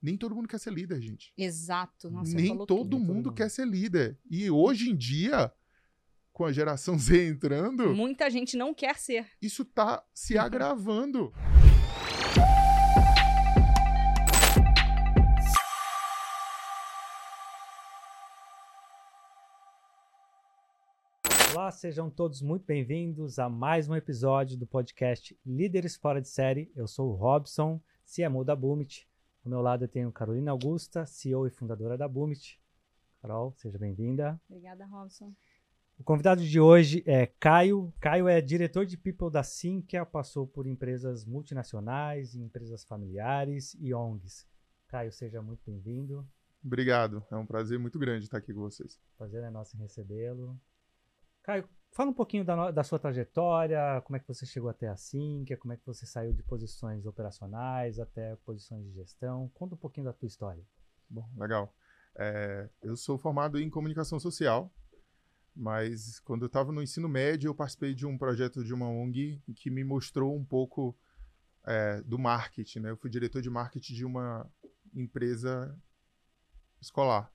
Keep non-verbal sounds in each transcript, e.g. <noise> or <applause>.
Nem todo mundo quer ser líder, gente. Exato. Nossa, Nem falou todo tudo. mundo quer ser líder. E hoje em dia, com a geração <laughs> Z entrando, Muita gente não quer ser. isso tá se Uhum. agravando. Olá, sejam todos muito bem-vindos a mais um episódio do podcast Líderes Fora de Série. Eu sou o Robson, CMO da Boomit. Ao meu lado eu tenho Carolina Augusta, CEO e fundadora da Boomit. Carol, seja bem-vinda. Obrigada, Robson. O convidado de hoje é Caio. Caio é diretor de People da Sinqia, passou por empresas multinacionais, empresas familiares e ONGs. Caio, seja muito bem-vindo. Obrigado. É um prazer muito grande estar aqui com vocês. Prazer é nosso em recebê-lo. Caio, fala um pouquinho da, da sua trajetória, como é que você chegou até a Sinqia, como é que você saiu de posições operacionais até posições de gestão. Conta um pouquinho da tua história. Bom, legal. É, eu sou formado em comunicação social, mas quando eu estava no ensino médio, eu participei de um projeto de uma ONG que me mostrou um pouco é, do marketing. Né? Eu fui diretor de marketing de uma empresa escolar.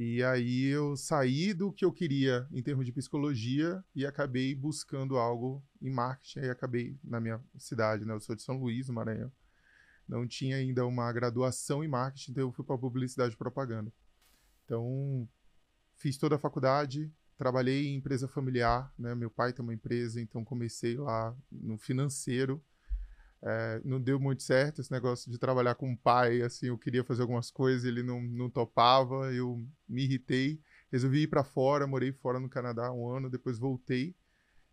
E aí eu saí do que eu queria em termos de psicologia e acabei buscando algo em marketing. Aí acabei na minha cidade, né? Eu sou de São Luís, no Maranhão. Não tinha ainda uma graduação em marketing, então eu fui para publicidade e propaganda. Então, fiz toda a faculdade, trabalhei em empresa familiar, né? Meu pai tem uma empresa, então comecei lá no financeiro. É, não deu muito certo esse negócio de trabalhar com o pai, assim, eu queria fazer algumas coisas, ele não, não topava, eu me irritei, resolvi ir para fora, morei fora no Canadá um ano, depois voltei,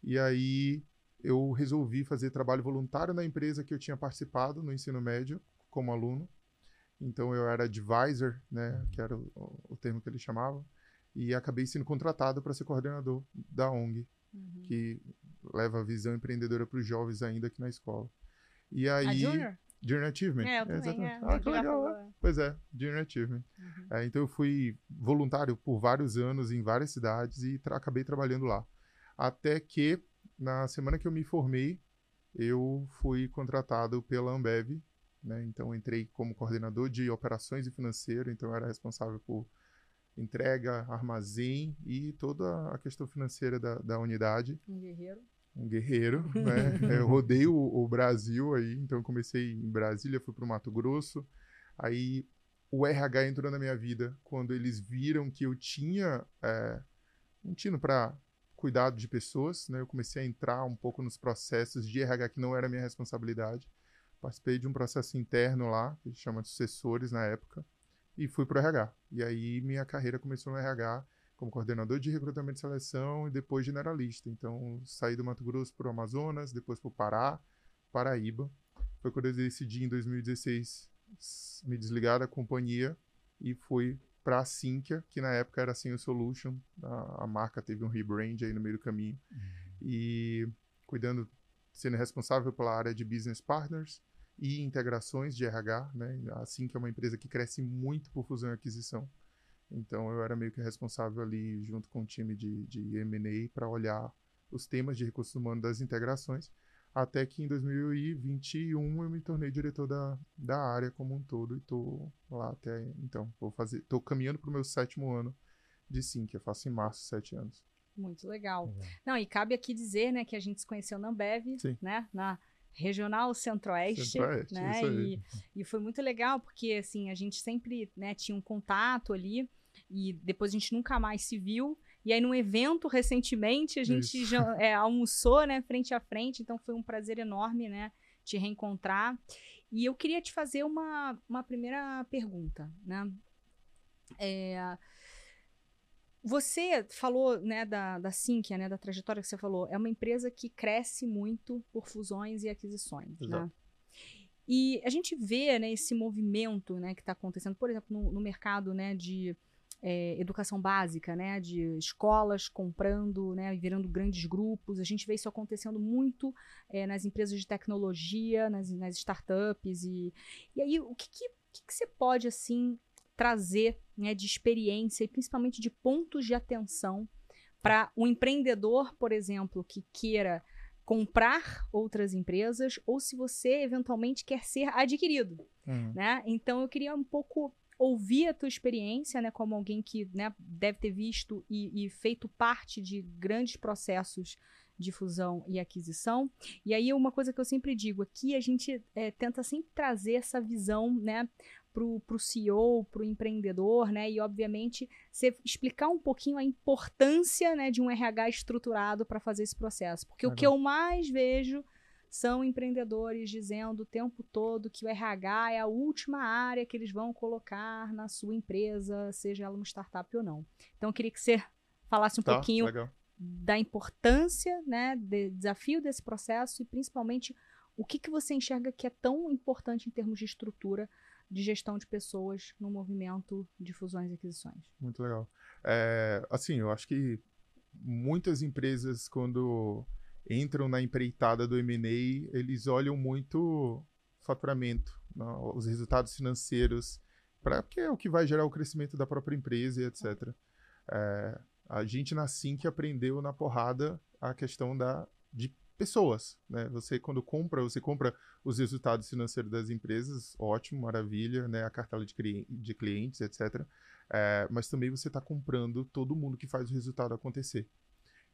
e aí eu resolvi fazer trabalho voluntário na empresa que eu tinha participado no ensino médio, como aluno, então eu era advisor, né, que era o, o termo que ele chamava, e acabei sendo contratado para ser coordenador da ONG, Uhum. que leva a visão empreendedora para os jovens ainda aqui na escola. E aí, A Junior? Junior Achievement. É, eu também. exatamente. É, Ah, que legal. né? é. Pois é, Junior Achievement. Uhum. É, então eu fui voluntário por vários anos em várias cidades e tra- acabei trabalhando lá. Até que, na semana que eu me formei, eu fui contratado pela Ambev. Né? Então entrei como coordenador de operações e financeiro, então eu era responsável por entrega, armazém e toda a questão financeira da, da unidade Um guerreiro. Um guerreiro, <laughs> né? Eu rodei o, o Brasil aí, então eu comecei em Brasília, fui para o Mato Grosso. Aí o RH entrou na minha vida quando eles viram que eu tinha é, um tino para cuidado de pessoas, né? Eu comecei a entrar um pouco nos processos de RH que não era minha responsabilidade. Participei de um processo interno lá, que chama de sucessores na época, e fui para o RH. E aí minha carreira começou no RH como coordenador de recrutamento e seleção e depois generalista. Então, saí do Mato Grosso para o Amazonas, depois para o Pará, Paraíba. Foi quando eu decidi, em 2016, s- me desligar da companhia e fui para a Sinqia, que na época era Sinqia Solution. A, a marca teve um rebrand aí no meio do caminho. E cuidando, sendo responsável pela área de Business Partners e integrações de RH, né? A Sinqia é uma empresa que cresce muito por fusão e aquisição. Então eu era meio que responsável ali junto com o time de, de M&A para olhar os temas de recursos humanos das integrações, até que em 2021 eu me tornei diretor da, da área como um todo e tô lá até então. Vou fazer, tô caminhando para o meu sétimo ano de sim, que eu faço em março sete anos. Muito legal. Não, e cabe aqui dizer, né, que a gente se conheceu na Ambev, Sim. né, na Regional Centro-Oeste, Centro-Oeste, né, e, e foi muito legal, porque, assim, a gente sempre, né, tinha um contato ali, e depois a gente nunca mais se viu, e aí num evento recentemente a gente já, é, almoçou, né, frente a frente, então foi um prazer enorme, né, te reencontrar, e eu queria te fazer uma, uma primeira pergunta, né, é... Você falou né, da, da Sinqia, né, da trajetória que você falou, é uma empresa que cresce muito por fusões e aquisições. Né? Exato. E a gente vê né, esse movimento né, que está acontecendo, por exemplo, no, no mercado né, de é, educação básica, né, de escolas comprando né, e virando grandes grupos. A gente vê isso acontecendo muito é, nas empresas de tecnologia, nas, nas startups. E, e aí, o que, que, que que você pode assim trazer né, de experiência e principalmente de pontos de atenção para um empreendedor, por exemplo, que queira comprar outras empresas ou se você eventualmente quer ser adquirido, Uhum. né? Então eu queria um pouco ouvir a tua experiência, né, como alguém que né, deve ter visto e, e feito parte de grandes processos de fusão e aquisição. E aí uma coisa que eu sempre digo aqui, a gente é, tenta sempre trazer essa visão, né, pro, pro CEO, pro empreendedor, né, e obviamente você explicar um pouquinho a importância, né, de um RH estruturado para fazer esse processo, porque o que eu mais vejo são empreendedores dizendo o tempo todo que o RH é a última área que eles vão colocar na sua empresa, seja ela uma startup ou não. Então eu queria que você falasse um Tá, pouquinho legal. da importância, né, do desafio desse processo e principalmente o que, que você enxerga que é tão importante em termos de estrutura de gestão de pessoas no movimento de fusões e aquisições. Muito legal. É, assim, eu acho que muitas empresas, quando entram na empreitada do M&A, eles olham muito faturamento, não, os resultados financeiros, pra, porque é o que vai gerar o crescimento da própria empresa e etc. É, a gente na Sync aprendeu na porrada a questão da, de pessoas. Né? Você, quando compra, você compra os resultados financeiros das empresas, ótimo, maravilha, né? a cartela de, cli- de clientes, etc. É, mas também você está comprando todo mundo que faz o resultado acontecer.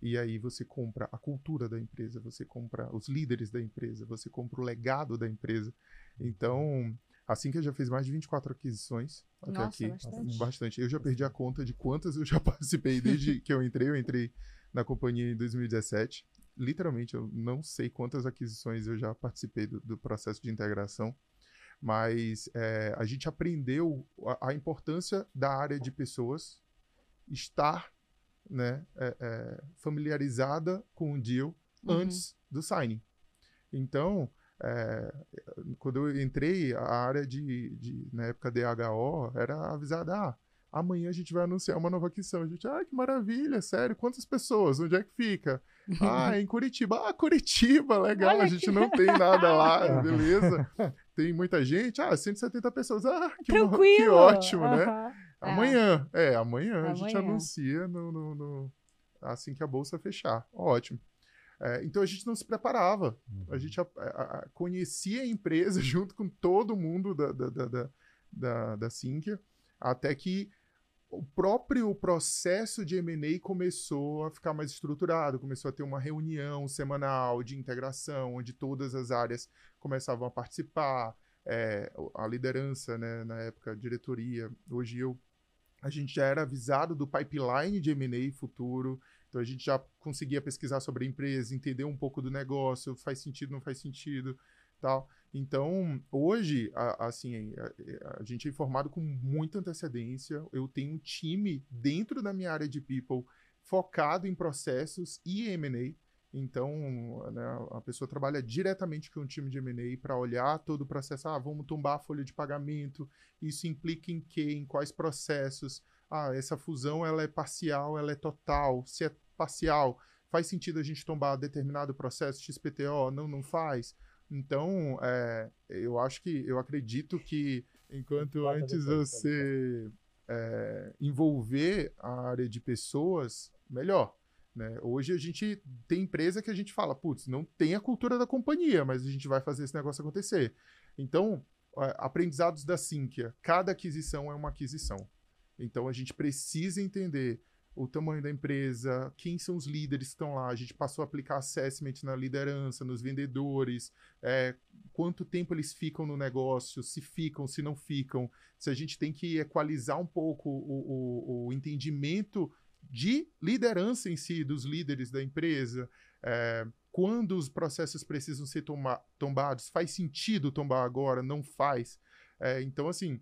E aí você compra a cultura da empresa, você compra os líderes da empresa, você compra o legado da empresa. Então, assim que eu já fiz mais de 24 aquisições até Nossa, aqui, bastante. bastante. Eu já perdi a conta de quantas eu já <laughs> participei desde que eu entrei. Eu entrei na companhia em 2017. Literalmente, eu não sei quantas aquisições eu já participei do, do processo de integração mas é, a gente aprendeu a, a importância da área de pessoas estar né, é, é, familiarizada com o deal Uhum. antes do signing. Então, é, quando eu entrei, a área de, de, na época DHO era avisada, ah, amanhã a gente vai anunciar uma nova aquisição. A gente, ah, que maravilha, sério, quantas pessoas? Onde é que fica? <laughs> Ah, é em Curitiba. Ah, Curitiba, legal, Olha a gente que- não tem nada lá, <laughs> beleza. Tem muita gente, ah, 170 pessoas. Ah, que, Tranquilo. que ótimo, né? Aham. É. Amanhã, é, amanhã, a gente Amanhã. anuncia no, no- no- assim que a bolsa fechar. Ótimo. É, então a gente não se preparava. A gente a- a- a- conhecia a empresa <laughs> junto com todo mundo da, da, da, da, da, da Sinqia, até que o próprio processo de M&A começou a ficar mais estruturado, começou a ter uma reunião semanal de integração, onde todas as áreas começavam a participar, é, a liderança, né, na época, a diretoria, hoje eu, a gente já era avisado do pipeline de M&A futuro, então a gente já conseguia pesquisar sobre a empresa, entender um pouco do negócio, faz sentido, não faz sentido, tal. Então, hoje, a- assim, a, a gente é informado com muita antecedência. Eu tenho um time dentro da minha área de people focado em processos e M&A. Então, né, a pessoa trabalha diretamente com o time de M&A para olhar todo o processo. Ah, vamos tombar a folha de pagamento. Isso implica em quê? Em quais processos? Ah, essa fusão ela é parcial, ela é total. Se é parcial, faz sentido a gente tombar determinado processo XPTO? Não, não faz. Então, é, eu acho que, eu acredito que enquanto antes depois, você é, envolver a área de pessoas, melhor. Né? Hoje a gente tem empresa que a gente fala, putz, não tem a cultura da companhia, mas a gente vai fazer esse negócio acontecer. Então, é, aprendizados da Sinqia, cada aquisição é uma aquisição. Então a gente precisa entender o tamanho da empresa, quem são os líderes que estão lá. A gente passou a aplicar assessment na liderança, nos vendedores, é, quanto tempo eles ficam no negócio, se ficam, se não ficam, se a gente tem que equalizar um pouco o, o, o entendimento de liderança em si, dos líderes da empresa, é, quando os processos precisam ser tombados, faz sentido tombar agora, não faz. É, então, assim,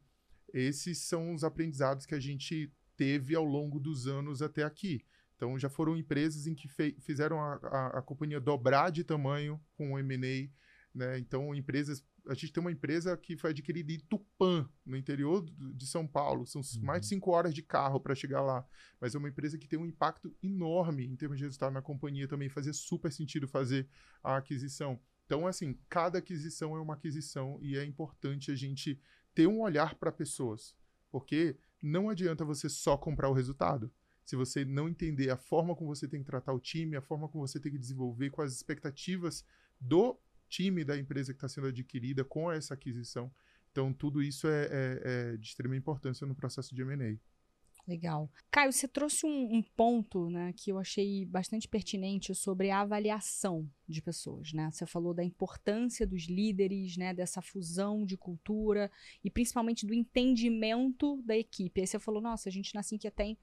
esses são os aprendizados que a gente teve ao longo dos anos até aqui. Então, já foram empresas em que fizeram a, a, a companhia dobrar de tamanho com o M&A, né? Então, empresas... A gente tem uma empresa que foi adquirida em Tupã, no interior de São Paulo. São Uhum. mais de cinco horas de carro para chegar lá. Mas é uma empresa que tem um impacto enorme em termos de resultado na companhia. Também fazia super sentido fazer a aquisição. Então, assim, cada aquisição é uma aquisição e é importante a gente ter um olhar para pessoas. Porque não adianta você só comprar o resultado. se você não entender a forma como você tem que tratar o time, a forma como você tem que desenvolver, quais as expectativas do time da empresa que está sendo adquirida com essa aquisição. Então, tudo isso é, é, é de extrema importância no processo de M&A. Legal. Caio, você trouxe um, um, ponto né, que eu achei bastante pertinente sobre a avaliação de pessoas. Né? Você falou da importância dos líderes, né, dessa fusão de cultura e principalmente do entendimento da equipe. Aí você falou, nossa, a gente na Sinqia tem,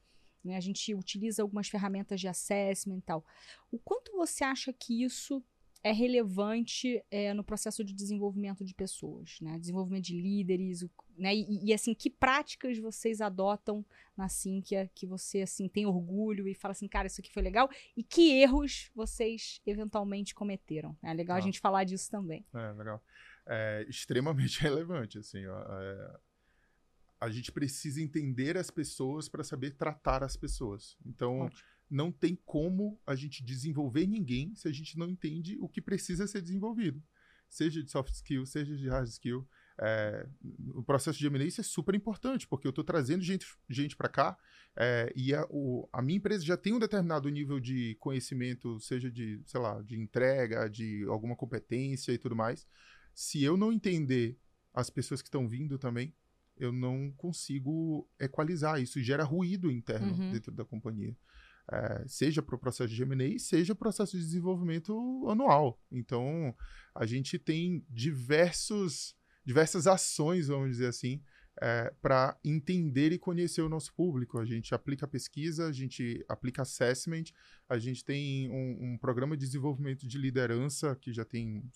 né, a gente utiliza algumas ferramentas de assessment e tal. O quanto você acha que isso é relevante é, no processo de desenvolvimento de pessoas, né? Desenvolvimento de líderes, né? E, e, assim, que práticas vocês adotam na Sinqia que você assim tem orgulho e fala assim, cara, isso aqui foi legal? E que erros vocês eventualmente cometeram? É legal ah. a gente falar disso também. É, legal. É extremamente <laughs> relevante, assim, ó, é, a gente precisa entender as pessoas para saber tratar as pessoas. Então, Ótimo não tem como a gente desenvolver ninguém se a gente não entende o que precisa ser desenvolvido. Seja de soft skill, seja de hard skill. É, o processo de M&A isso é super importante, porque eu estou trazendo gente, gente para cá é, e a, o, a, minha empresa já tem um determinado nível de conhecimento, seja de, sei lá, de entrega, de alguma competência e tudo mais. Se eu não entender as pessoas que estão vindo também, eu não consigo equalizar. Isso gera ruído interno uhum. dentro da companhia é, seja para o processo de M&A, seja processo de desenvolvimento anual. Então, a gente tem diversos, diversas ações, vamos dizer assim, é, para entender e conhecer o nosso público. A gente aplica pesquisa, a gente aplica assessment, a gente tem um, um programa de desenvolvimento de liderança que já tem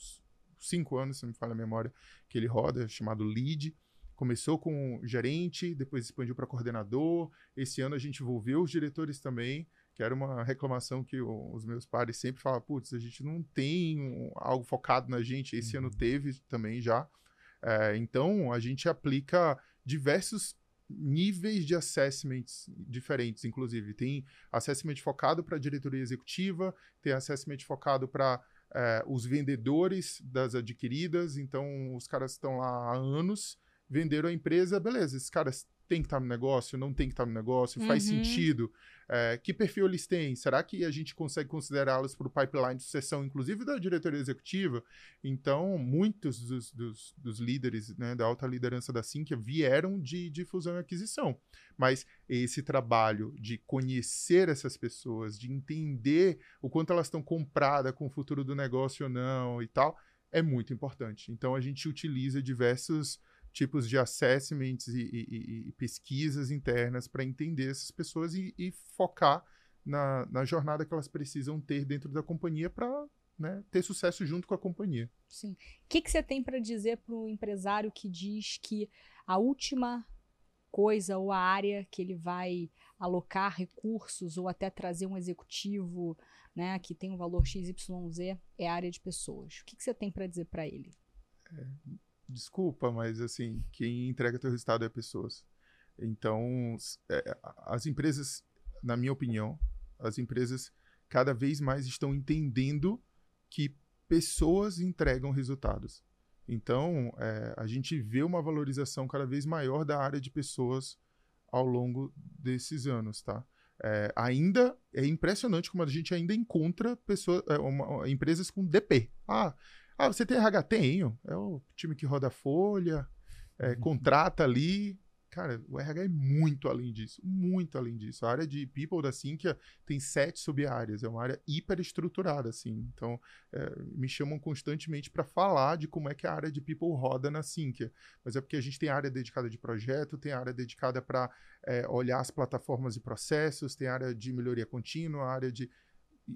cinco anos, se não me falha a memória, que ele roda, chamado LEAD. Começou com gerente, depois expandiu para coordenador. Esse ano a gente envolveu os diretores também que era uma reclamação que o, os meus pares sempre falavam, putz, a gente não tem um, algo focado na gente, esse uhum. ano teve também já. É, então, a gente aplica diversos níveis de assessments diferentes, inclusive. Tem assessment focado para a diretoria executiva, tem assessment focado para é, os vendedores das adquiridas, então os caras estão lá há anos, venderam a empresa, beleza, esses caras tem que estar no negócio, não tem que estar no negócio, faz uhum. sentido. É, que perfil eles têm? Será que a gente consegue considerá-los para o pipeline de sucessão, inclusive da diretoria executiva? Então, muitos dos, dos, dos líderes né, da alta liderança da Sinqia vieram de, de fusão e aquisição. Mas esse trabalho de conhecer essas pessoas, de entender o quanto elas estão compradas com o futuro do negócio ou não e tal, é muito importante. Então, a gente utiliza diversos tipos de assessments e, e, e pesquisas internas para entender essas pessoas e, e focar na, na, jornada que elas precisam ter dentro da companhia para né, ter sucesso junto com a companhia. Sim. O que, que você tem para dizer para o empresário que diz que a última coisa ou a área que ele vai alocar recursos ou até trazer um executivo né, que tem um valor XYZ é a área de pessoas? O que, que você tem para dizer para ele? É, desculpa, mas assim, quem entrega teu resultado é pessoas. Então, é, as empresas, na minha opinião, as empresas cada vez mais estão entendendo que pessoas entregam resultados. Então, é, a gente vê uma valorização cada vez maior da área de pessoas ao longo desses anos, tá? É, ainda é impressionante como a gente ainda encontra pessoas, é, uma, empresas com DP. Ah, ah, você tem RH? Tenho. É o time que roda a folha, é, uhum. contrata ali. Cara, o RH é muito além disso, muito além disso. A área de people da Sinqia tem sete sub-áreas, é uma área hiper estruturada, assim. Então, é, me chamam constantemente para falar de como é que a área de people roda na Sinqia. Mas é porque a gente tem área dedicada de projeto, tem área dedicada para é, olhar as plataformas e processos, tem área de melhoria contínua, área de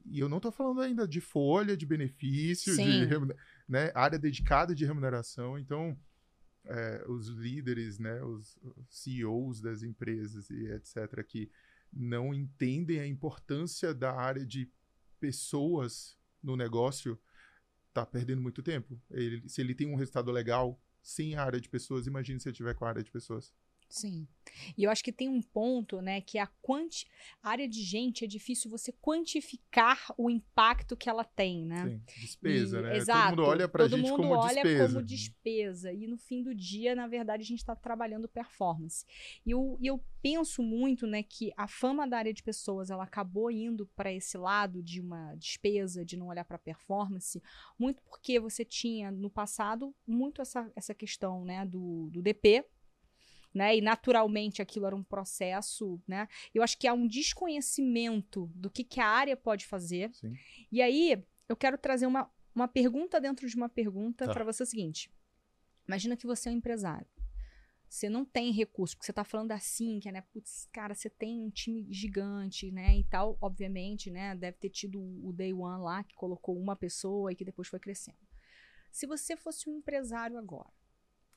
e eu não estou falando ainda de folha, de benefício, Sim. de né, área dedicada de remuneração. Então, é, os líderes, né, os CEOs das empresas e etc., que não entendem a importância da área de pessoas no negócio, está perdendo muito tempo. Ele, se ele tem um resultado legal sem a área de pessoas, imagine se ele tiver com a área de pessoas. Sim. E eu acho que tem um ponto, né, que a, quanti... a área de gente é difícil você quantificar o impacto que ela tem, né? Sim, despesa, E- né? Exato. Todo mundo olha pra Todo gente mundo como olha despesa. como despesa. E no fim do dia, na verdade, a gente está trabalhando performance. E eu, e eu penso muito, né, que a fama da área de pessoas, ela acabou indo para esse lado de uma despesa, de não olhar para performance, muito porque você tinha no passado muito essa, essa questão, né, do, do DP, né? E naturalmente aquilo era um processo, né? Eu acho que há um desconhecimento do que, que a área pode fazer. Sim. E aí, eu quero trazer uma, uma pergunta dentro de uma pergunta Tá. para você é o seguinte. Imagina que você é um empresário. Você não tem recurso, porque você tá falando assim, que é, né? Putz, cara, você tem um time gigante, né? E tal, obviamente, né? Deve ter tido o Day One lá, que colocou uma pessoa e que depois foi crescendo. Se você fosse um empresário agora,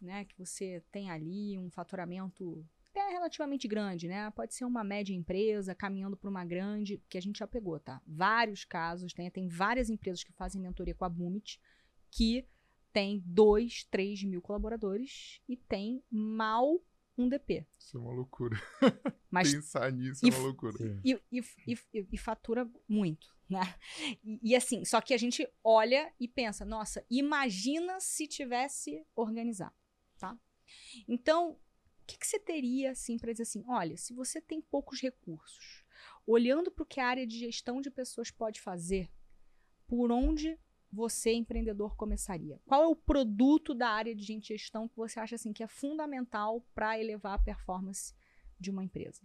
né? Que você tem ali um faturamento até relativamente grande, né? Pode ser uma média empresa caminhando para uma grande, que a gente já pegou, tá? Vários casos, tem, tem várias empresas que fazem mentoria com a Bumit que tem 2, 3 mil colaboradores e tem mal um DP. Isso é uma loucura. <laughs> Mas Pensar nisso e é uma loucura. E, e, e, e- e fatura muito, né? E, e assim, só que a gente olha e pensa, nossa, imagina se tivesse organizado, tá? Então, o que, que você teria, assim, para dizer assim, olha, se você tem poucos recursos, olhando para o que a área de gestão de pessoas pode fazer, por onde você, empreendedor, começaria? Qual é o produto da área de gestão que você acha, assim, que é fundamental para elevar a performance de uma empresa?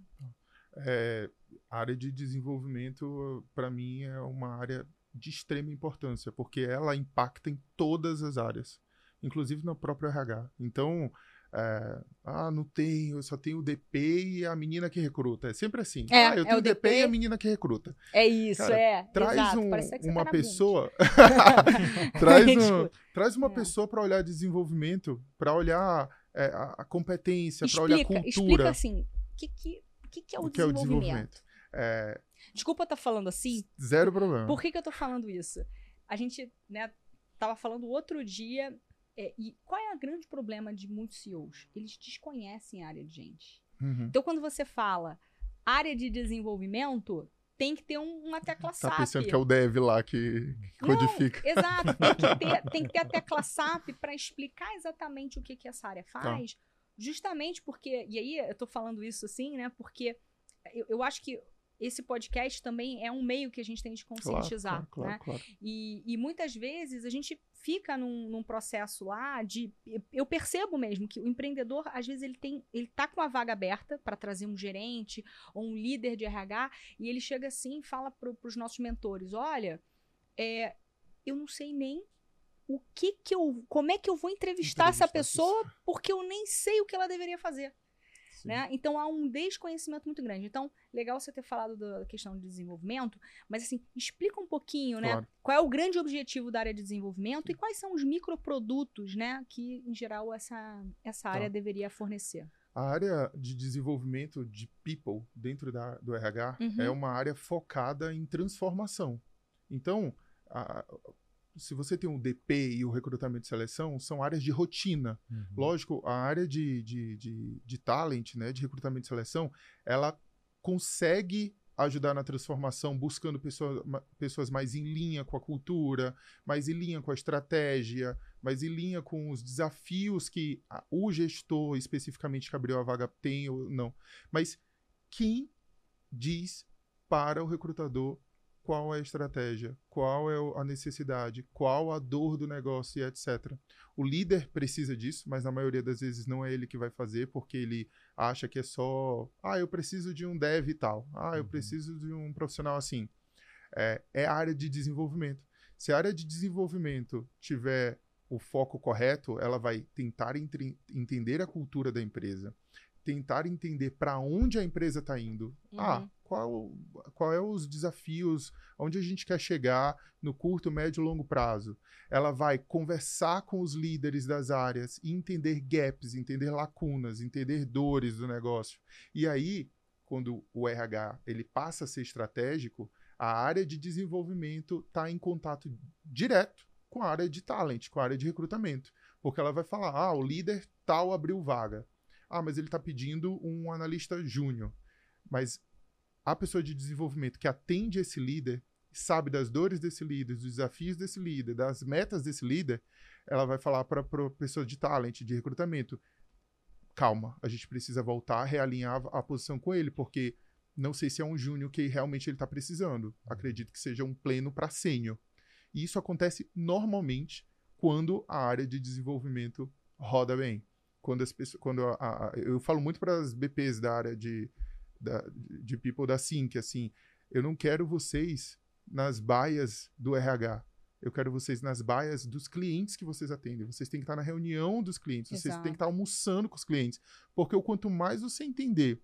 É, a área de desenvolvimento, para mim, é uma área de extrema importância, porque ela impacta em todas as áreas, inclusive no próprio RH. Então, é, ah, não tenho, eu só tenho o DP e a menina que recruta. É sempre assim. É, ah, eu é tenho o DP, DP e a menina que recruta. É isso, Cara, é. Traz exato. um- uma tá pessoa. <laughs> traz, um, traz uma É. pessoa para olhar desenvolvimento, para olhar é, a, a competência, para olhar a cultura. explica assim, o que, que, o que, que é o, o que é o desenvolvimento? É, Desculpa estar falando assim, zero problema. por que, que eu tô falando isso? A gente, né, tava falando outro dia, é, e qual é o grande problema de muitos CEOs? Eles desconhecem a área de gente. Uhum. Então, quando você fala área de desenvolvimento, tem que ter um- uma tecla Tá SAP. pensando que é o dev lá que, que Não, codifica. Exato, tem que <laughs> ter, tem que ter a tecla SAP para explicar exatamente o que, que essa área faz, justamente porque, e aí eu tô falando isso assim, né, porque eu, eu acho que esse podcast também é um meio que a gente tem de conscientizar, claro, claro, né? claro. E, e muitas vezes a gente fica num, num processo lá de. eu- percebo mesmo que o empreendedor, às vezes, ele tem. Ele tá com a vaga aberta para trazer um gerente ou um líder de RH, e ele chega assim e fala para os nossos mentores: olha, é, eu não sei nem o que que eu. Como é que eu vou entrevistar essa Entrevistar a pessoa, porque eu nem sei o que ela deveria fazer. Sim. Né? Então há um desconhecimento muito grande. Então, legal você ter falado da questão de desenvolvimento, mas assim, explica um pouquinho, né? Claro. Qual é o grande objetivo da área de desenvolvimento e quais são os microprodutos, né, que em geral essa, essa área Tá. deveria fornecer. A área de desenvolvimento de people dentro da, do RH Uhum. é uma área focada em transformação. Então, a- se você tem o DP e o recrutamento e seleção, são áreas de rotina. Uhum. Lógico, a área de, de, de, de talent, né, de recrutamento e seleção, ela consegue ajudar na transformação, buscando pessoa, pessoas mais em linha com a cultura, mais em linha com a estratégia, mais em linha com os desafios que a- o gestor, especificamente que abriu a vaga, tem ou não. Mas quem diz para o recrutador qual é a estratégia, qual é a necessidade, qual a dor do negócio e etc. O líder precisa disso, mas na maioria das vezes não é ele que vai fazer, porque ele acha que é só, ah, eu preciso de um dev e tal, ah, eu Uhum. preciso de um profissional assim. É, é a área de desenvolvimento. Se a área de desenvolvimento tiver o foco correto, ela vai tentar entre- entender a cultura da empresa, tentar entender para onde a empresa está indo. Ah, Uhum. Qual, qual é os desafios, onde a gente quer chegar no curto, médio e longo prazo. Ela vai conversar com os líderes das áreas e entender gaps, entender lacunas, entender dores do negócio. E aí, quando o RH ele passa a ser estratégico, a área de desenvolvimento está em contato direto com a área de talent, com a área de recrutamento. Porque ela vai falar, ah, o líder tal abriu vaga. Ah, mas ele está pedindo um analista júnior. Mas a pessoa de desenvolvimento que atende esse líder, sabe das dores desse líder, dos desafios desse líder, das metas desse líder, ela vai falar para a pessoa de talent, de recrutamento, calma, a gente precisa voltar a realinhar a posição com ele, porque não sei se é um júnior que realmente ele está precisando. Acredito que seja um pleno para sênior. E isso acontece normalmente quando a área de desenvolvimento roda bem. Quando as pessoas, quando a, a, eu falo muito para as BPs da área de, da, de people da Sync, assim, eu não quero vocês nas baias do RH. Eu quero vocês nas baias dos clientes que vocês atendem. Vocês têm que estar na reunião dos clientes, Exato. vocês têm que estar almoçando com os clientes. Porque o quanto mais você entender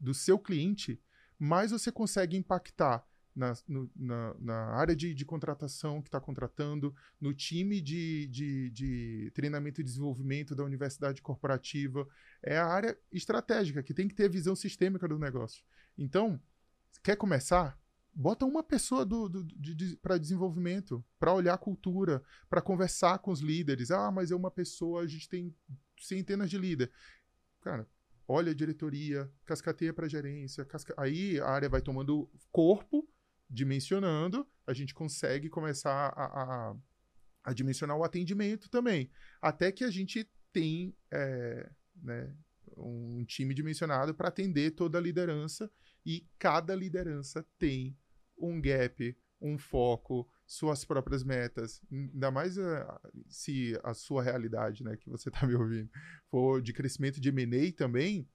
do seu cliente, mais você consegue impactar na, no, na, na, área de, de contratação que está contratando, no time de, de, de, treinamento e desenvolvimento da universidade corporativa. É a área estratégica, que tem que ter visão sistêmica do negócio. Então, quer começar? Bota uma pessoa do, do de, para desenvolvimento, para olhar a cultura, para conversar com os líderes. Ah, mas é uma pessoa, a gente tem centenas de líderes. Cara, olha a diretoria, cascateia para gerência, casca... aí a área vai tomando corpo, dimensionando, a gente consegue começar a, a, a dimensionar o atendimento também. Até que a gente tem é, né, um time dimensionado para atender toda a liderança e cada liderança tem um gap, um foco, suas próprias metas, ainda mais uh, se a sua realidade, né, que você está me ouvindo, for de crescimento de M&A também,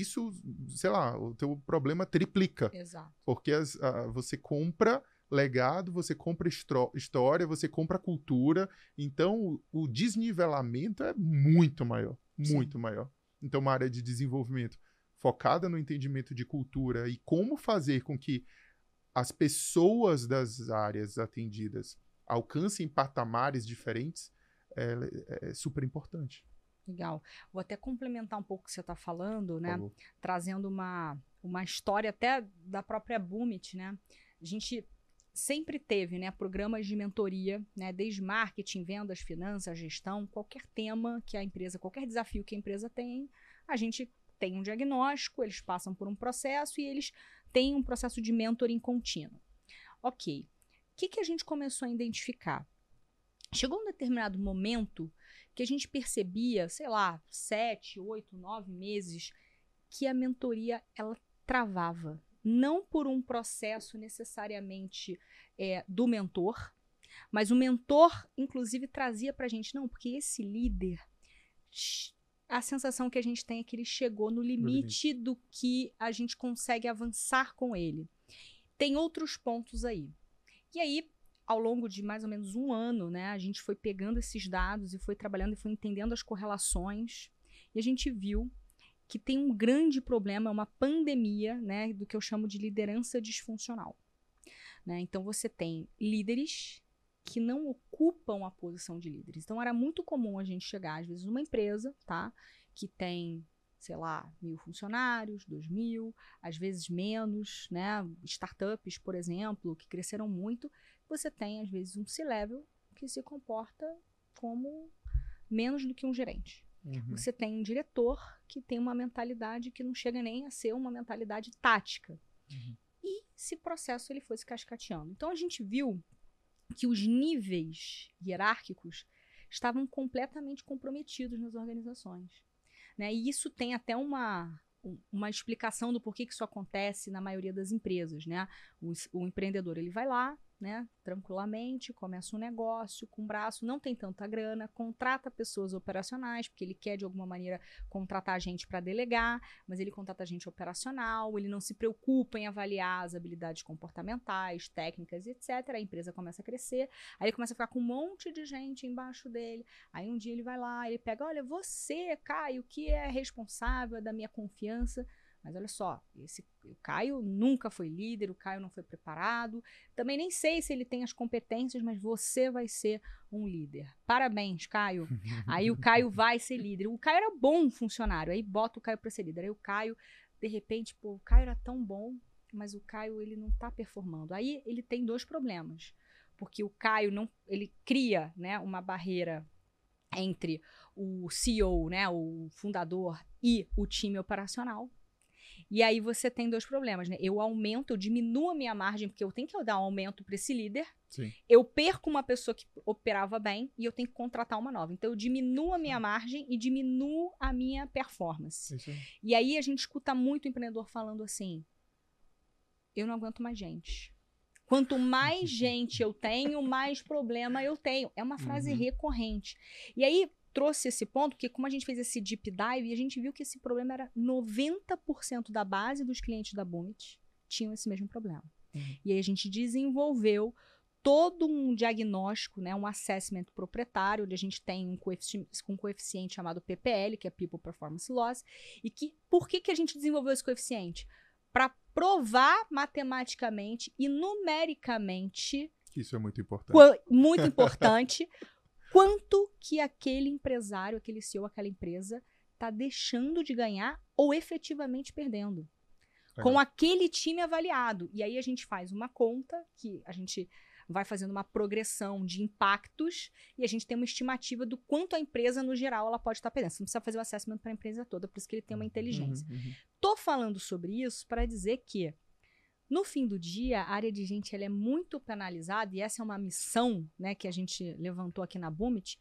isso, sei lá, o teu problema triplica. Exato. Porque as, uh, você compra legado, você compra história, você compra cultura, então o, o desnivelamento é muito maior, muito Sim. maior. Então uma área de desenvolvimento focada no entendimento de cultura e como fazer com que as pessoas das áreas atendidas alcancem patamares diferentes é, é super importante. Legal. Vou até complementar um pouco o que você está falando, né? Trazendo uma, uma história até da própria Bumit, né? A gente sempre teve, né, programas de mentoria, né, desde marketing, vendas, finanças, gestão, qualquer tema que a empresa, qualquer desafio que a empresa tem, a gente tem um diagnóstico, eles passam por um processo e eles têm um processo de mentoring contínuo. Ok. O que, que a gente começou a identificar? Chegou um determinado momento que a gente percebia, sei lá, sete, oito, nove meses, que a mentoria ela travava. Não por um processo necessariamente é, do mentor, mas o mentor, inclusive, trazia para a gente, não, porque esse líder a sensação que a gente tem é que ele chegou no limite, do que a gente consegue avançar com ele. Tem outros pontos aí. E aí, ao longo de mais ou menos um ano, né, a gente foi pegando esses dados e foi trabalhando e foi entendendo as correlações. E a gente viu que tem um grande problema, uma pandemia, né, do que eu chamo de liderança disfuncional. Né? Então você tem líderes que não ocupam a posição de líderes. Então era muito comum a gente chegar, às vezes, numa empresa, tá? Que tem, sei lá, mil funcionários, dois mil, às vezes menos, né? Startups, por exemplo, que cresceram muito. Você tem, às vezes, um C-level que se comporta como menos do que um gerente. Uhum. Você tem um diretor que tem uma mentalidade que não chega nem a ser uma mentalidade tática. Uhum. E esse processo ele foi se cascateando. Então a gente viu que os níveis hierárquicos estavam completamente comprometidos nas organizações. Né? E isso tem até uma, uma explicação do porquê que isso acontece na maioria das empresas. Né? O, o empreendedor ele vai lá, né, tranquilamente, começa um negócio com braço, não tem tanta grana, contrata pessoas operacionais, porque ele quer de alguma maneira contratar gente para delegar, mas ele contrata gente operacional, ele não se preocupa em avaliar as habilidades comportamentais, técnicas, etc. A empresa começa a crescer, aí ele começa a ficar com um monte de gente embaixo dele. Aí um dia ele vai lá, ele pega, olha, você, Caio, que é responsável da minha confiança, mas olha só, esse o Caio nunca foi líder, o Caio não foi preparado. Também nem sei se ele tem as competências, mas você vai ser um líder. Parabéns, Caio. <laughs> aí o Caio vai ser líder. O Caio era bom funcionário, aí bota o Caio para ser líder. Aí o Caio, de repente, pô, o Caio era tão bom, mas o Caio ele não está performando. Aí ele tem dois problemas. Porque o Caio não, ele cria, né, uma barreira entre o CEO, né, o fundador e o time operacional. E aí você tem dois problemas, né? Eu aumento, eu diminuo a minha margem, porque eu tenho que dar um aumento para esse líder. Sim. Eu perco uma pessoa que operava bem e eu tenho que contratar uma nova. Então eu diminuo a minha margem e diminuo a minha performance. Isso aí. E aí a gente escuta muito o empreendedor falando assim: eu não aguento mais gente. Quanto mais <laughs> gente eu tenho, mais problema eu tenho. É uma frase Uhum. recorrente. E aí trouxe esse ponto, porque como a gente fez esse deep dive, a gente viu que esse problema era 90% da base dos clientes da Bumit tinham esse mesmo problema. Uhum. E aí a gente desenvolveu todo um diagnóstico, né, um assessment proprietário, onde a gente tem um coeficiente, um coeficiente chamado PPL, que é People Performance Loss, e que por que, que a gente desenvolveu esse coeficiente? Para provar matematicamente e numericamente Isso é muito importante. Muito importante, <laughs> quanto que aquele empresário, aquele CEO, aquela empresa está deixando de ganhar ou efetivamente perdendo. Com Legal. aquele time avaliado. E aí a gente faz uma conta que a gente vai fazendo uma progressão de impactos e a gente tem uma estimativa do quanto a empresa, no geral, ela pode estar perdendo. Você não precisa fazer o assessment para a empresa toda, por isso que ele tem uma inteligência. Uhum, uhum. Tô falando sobre isso para dizer que, no fim do dia, a área de gente ela é muito penalizada, e essa é uma missão né, que a gente levantou aqui na Bumit,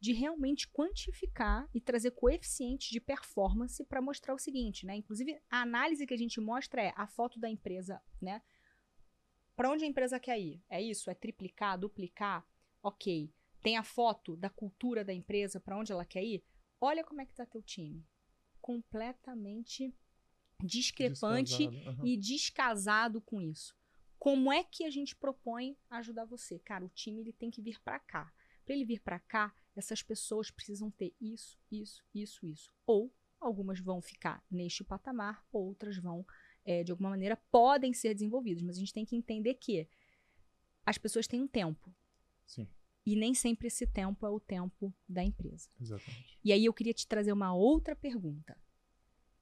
de realmente quantificar e trazer coeficientes de performance para mostrar o seguinte, né? Inclusive, a análise que a gente mostra é a foto da empresa, né? Para onde a empresa quer ir? É isso? É triplicar, duplicar? Ok. Tem a foto da cultura da empresa, para onde ela quer ir? Olha como é que tá teu time. Completamente discrepante aham. e descasado com isso. Como é que a gente propõe ajudar você? Cara, o time ele tem que vir para cá. Para ele vir para cá, essas pessoas precisam ter isso, isso, isso, isso. Ou algumas vão ficar neste patamar, outras vão, eh, de alguma maneira, podem ser desenvolvidas. Mas a gente tem que entender que as pessoas têm um tempo. Sim, E nem sempre esse tempo é o tempo da empresa. exatamente. E aí eu queria te trazer uma outra pergunta.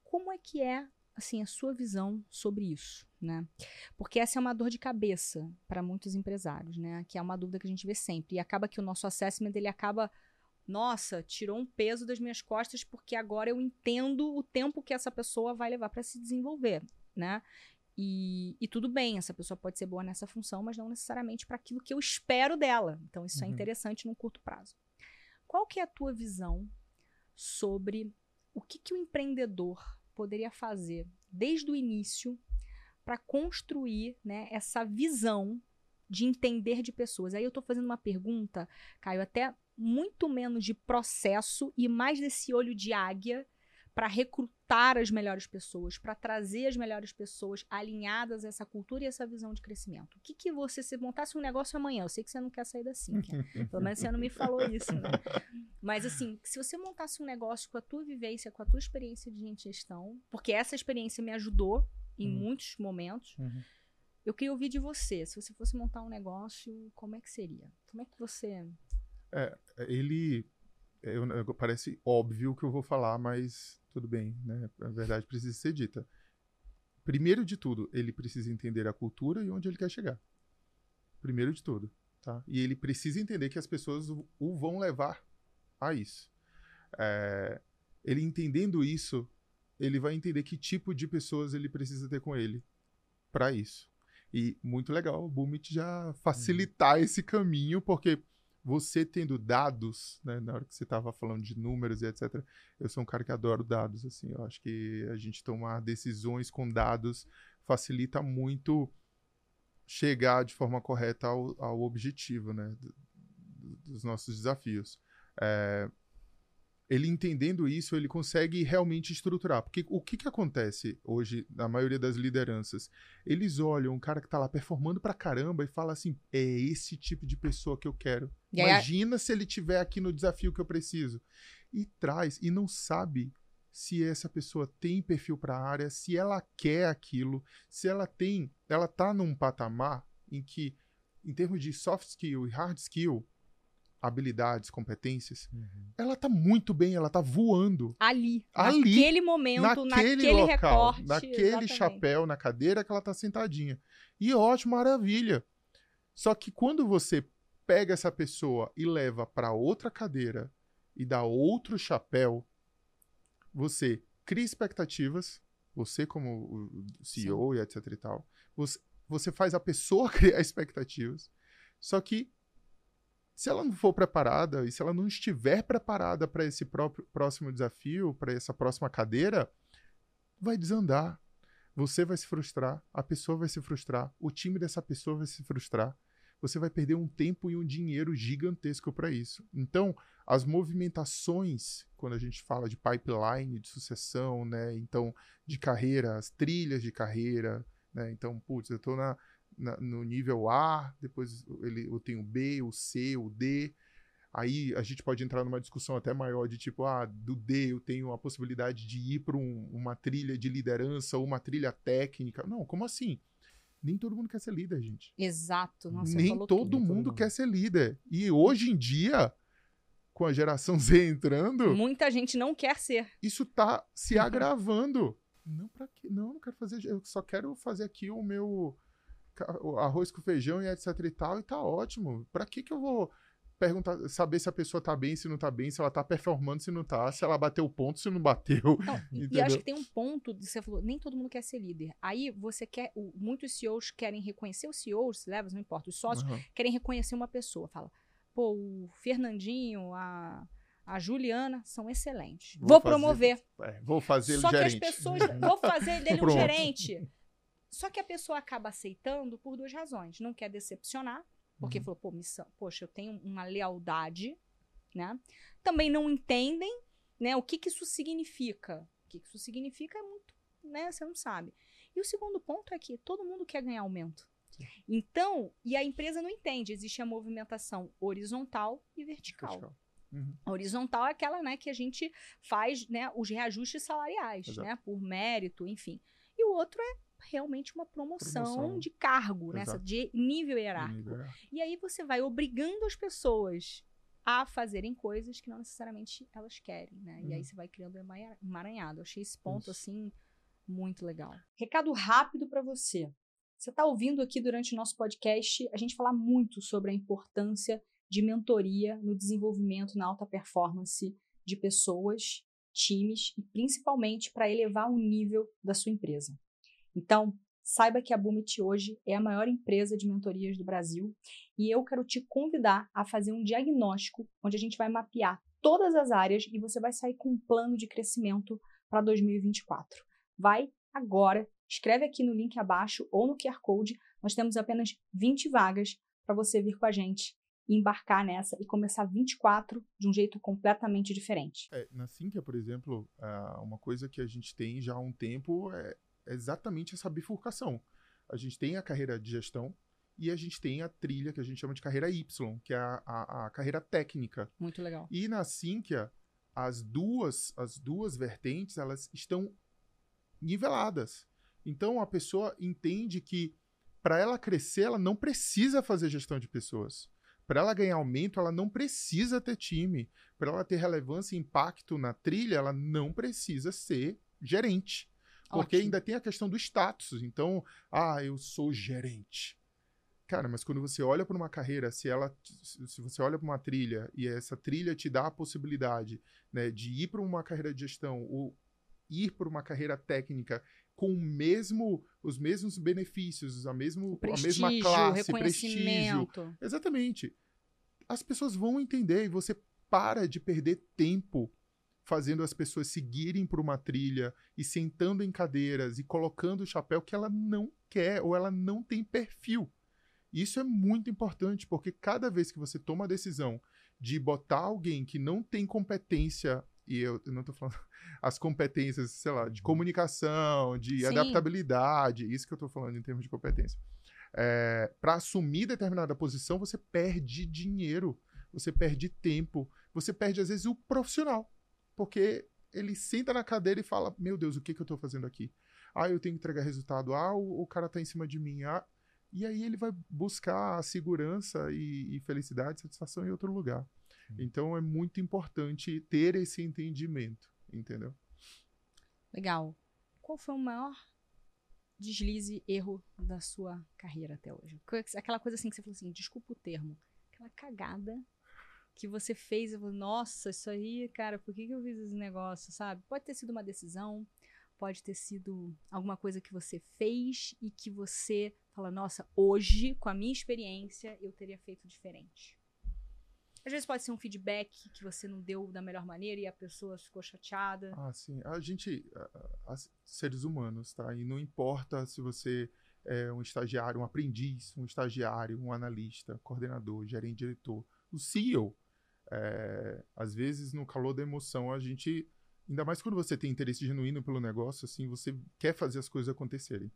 Como é que é assim a sua visão sobre isso, né? Porque essa é uma dor de cabeça para muitos empresários, né? Que é uma dúvida que a gente vê sempre. E acaba que o nosso assessment ele acaba nossa, tirou um peso das minhas costas porque agora eu entendo o tempo que essa pessoa vai levar para se desenvolver, né? E, e tudo bem, essa pessoa pode ser boa nessa função, mas não necessariamente para aquilo que eu espero dela. Então, isso é Uhum. interessante num curto prazo. Qual que é a tua visão sobre o que, que o empreendedor poderia fazer desde o início para construir né, essa visão de entender de pessoas? Aí eu estou fazendo uma pergunta, Caio, até muito menos de processo e mais desse olho de águia para recrutar as melhores pessoas, para trazer as melhores pessoas alinhadas a essa cultura e essa visão de crescimento. O que, que você, se montasse um negócio amanhã, eu sei que você não quer sair da Sinqia, <laughs> pelo menos você não me falou isso, né? Mas assim, se você montasse um negócio com a tua vivência, com a tua experiência de gestão, porque essa experiência me ajudou em Uhum. muitos momentos, Uhum. eu queria ouvir de você. Se você fosse montar um negócio, como é que seria? Como é que você. Ele. eu- eu- parece óbvio o que eu vou falar, mas tudo bem, né? A verdade precisa ser dita. Primeiro de tudo, ele precisa entender a cultura e onde ele quer chegar. Primeiro de tudo, tá? E ele precisa entender que as pessoas o, o vão levar a isso. É, ele entendendo isso, ele vai entender que tipo de pessoas ele precisa ter com ele para isso. E muito legal o Boomit já facilitar esse caminho, porque você tendo dados, né, na hora que você estava falando de números e etc, eu sou um cara que adoro dados, assim, eu acho que a gente tomar decisões com dados facilita muito chegar de forma correta ao, ao objetivo, né, do- do- dos nossos desafios. É, ele entendendo isso, ele consegue realmente estruturar. Porque o que, que acontece hoje na maioria das lideranças? Eles olham um cara que tá lá performando pra caramba e fala assim: é esse tipo de pessoa que eu quero. Aí, Imagina se ele tiver aqui no desafio que eu preciso. E traz, e não sabe se essa pessoa tem perfil para a área, se ela quer aquilo, se ela tem, ela tá num patamar em que, em termos de soft skill e hard skill, habilidades, competências, Uhum. ela tá muito bem, ela tá voando ali, Ali, naquele momento, naquele, naquele, local, recorte. naquele exatamente. chapéu, na cadeira que ela tá sentadinha. E ótimo, maravilha. Só que quando você pega essa pessoa e leva para outra cadeira e dá outro chapéu, você cria expectativas, você como o CEO Sim. e etc e tal, você, você faz a pessoa <laughs> criar expectativas, só que se ela não for preparada e se ela não estiver preparada para esse próprio, próximo desafio, para essa próxima cadeira, vai desandar. Você vai se frustrar, a pessoa vai se frustrar, o time dessa pessoa vai se frustrar. Você vai perder um tempo e um dinheiro gigantesco para isso. Então, as movimentações, quando a gente fala de pipeline, de sucessão, né? Então, de carreira, as trilhas de carreira, né? Então, putz, eu estou na, na, no nível A, depois ele, eu tenho o B, o C, o D. Aí a gente pode entrar numa discussão até maior de tipo, ah, do D eu tenho a possibilidade de ir para um, uma trilha de liderança ou uma trilha técnica. Não, como assim? Nem todo mundo quer ser líder, gente. Exato. Nossa, Nem todo mundo quer ser líder. E hoje em dia, com a geração Z entrando. Muita gente não quer ser. Isso tá se agravando. Não, para quê? Não, não quero fazer. Eu só quero fazer aqui o meu arroz com feijão e etc e tal, e tá ótimo. Para que que eu vou perguntar, saber se a pessoa tá bem, se não tá bem, se ela tá performando, se não tá, se ela bateu o ponto, se não bateu. Não, <laughs> e acho que tem um ponto, você falou, nem todo mundo quer ser líder. Aí você quer, o, muitos CEOs querem reconhecer os CEOs, se leva, não importa, os sócios uhum. querem reconhecer uma pessoa, fala, pô, o Fernandinho, a a Juliana são excelentes. Vou, vou promover. É, vou fazer ele Só gerente. que as pessoas. <laughs> vou fazer dele um gerente. Só que a pessoa acaba aceitando por duas razões. Não quer decepcionar, porque uhum. falou, pô, missão, poxa, eu tenho uma lealdade, né? Também não entendem, né, o que que isso significa. O que, que isso significa é muito, né, você não sabe. E o segundo ponto é que todo mundo quer ganhar aumento. Então, e a empresa não entende, existe a movimentação horizontal e vertical. vertical. Uhum. Horizontal é aquela, né, que a gente faz, né, os reajustes salariais, Exato. né, por mérito, enfim. E o outro é realmente uma promoção, promoção. de cargo, né? de nível hierárquico. Nível. E aí você vai obrigando as pessoas a fazerem coisas que não necessariamente elas querem, né? Uhum. E aí uhum. você vai criando emaranhado. Eu achei esse ponto, Isso. assim, muito legal. Recado rápido para você. Você está ouvindo aqui durante o nosso podcast a gente falar muito sobre a importância de mentoria no desenvolvimento na alta performance de pessoas, times e principalmente para elevar o nível da sua empresa. Então, saiba que a Bumit hoje é a maior empresa de mentorias do Brasil e eu quero te convidar a fazer um diagnóstico onde a gente vai mapear todas as áreas e você vai sair com um plano de crescimento para 2024. Vai agora, escreve aqui no link abaixo ou no QR Code. Nós temos apenas 20 vagas para você vir com a gente embarcar nessa e começar 24 de um jeito completamente diferente. É, na Sinqia, por exemplo, uma coisa que a gente tem já há um tempo é exatamente essa bifurcação. A gente tem a carreira de gestão e a gente tem a trilha que a gente chama de carreira Y, que é a, a, a carreira técnica. Muito legal. E na Sinqia, as duas, as duas vertentes, elas estão niveladas. Então a pessoa entende que para ela crescer, ela não precisa fazer gestão de pessoas. Para ela ganhar aumento, ela não precisa ter time. Para ela ter relevância e impacto na trilha, ela não precisa ser gerente. Porque Ótimo. ainda tem a questão do status. Então, ah, eu sou gerente. Cara, mas quando você olha para uma carreira, se ela, se você olha para uma trilha e essa trilha te dá a possibilidade, né, de ir para uma carreira de gestão ou ir para uma carreira técnica com o mesmo, os mesmos benefícios, a, mesmo, a mesma classe, prestígio. Exatamente. As pessoas vão entender e você para de perder tempo fazendo as pessoas seguirem por uma trilha e sentando em cadeiras e colocando o chapéu que ela não quer ou ela não tem perfil. Isso é muito importante, porque cada vez que você toma a decisão de botar alguém que não tem competência, e eu, eu não estou falando <laughs> as competências, sei lá, de uhum. comunicação, de Sim. adaptabilidade, isso que eu estou falando em termos de competência. É, para assumir determinada posição, você perde dinheiro, você perde tempo, você perde, às vezes, o profissional. Porque ele senta na cadeira e fala: Meu Deus, o que, que eu estou fazendo aqui? Ah, eu tenho que entregar resultado. Ah, o, o cara está em cima de mim. Ah, e aí ele vai buscar segurança e, e felicidade, satisfação em outro lugar. Então é muito importante ter esse entendimento, entendeu? Legal. Qual foi o maior deslize, erro da sua carreira até hoje? Aquela coisa assim que você falou assim, desculpa o termo, aquela cagada que você fez e falou, nossa, isso aí, cara, por que, que eu fiz esse negócio, sabe? Pode ter sido uma decisão, pode ter sido alguma coisa que você fez e que você fala, nossa, hoje, com a minha experiência, eu teria feito diferente. Às vezes pode ser um feedback que você não deu da melhor maneira e a pessoa ficou chateada. Ah, sim. A gente, a, a, seres humanos, tá? E não importa se você é um estagiário, um aprendiz, um estagiário, um analista, coordenador, gerente, diretor, o CEO. É, às vezes, no calor da emoção, a gente, ainda mais quando você tem interesse genuíno pelo negócio, assim, você quer fazer as coisas acontecerem.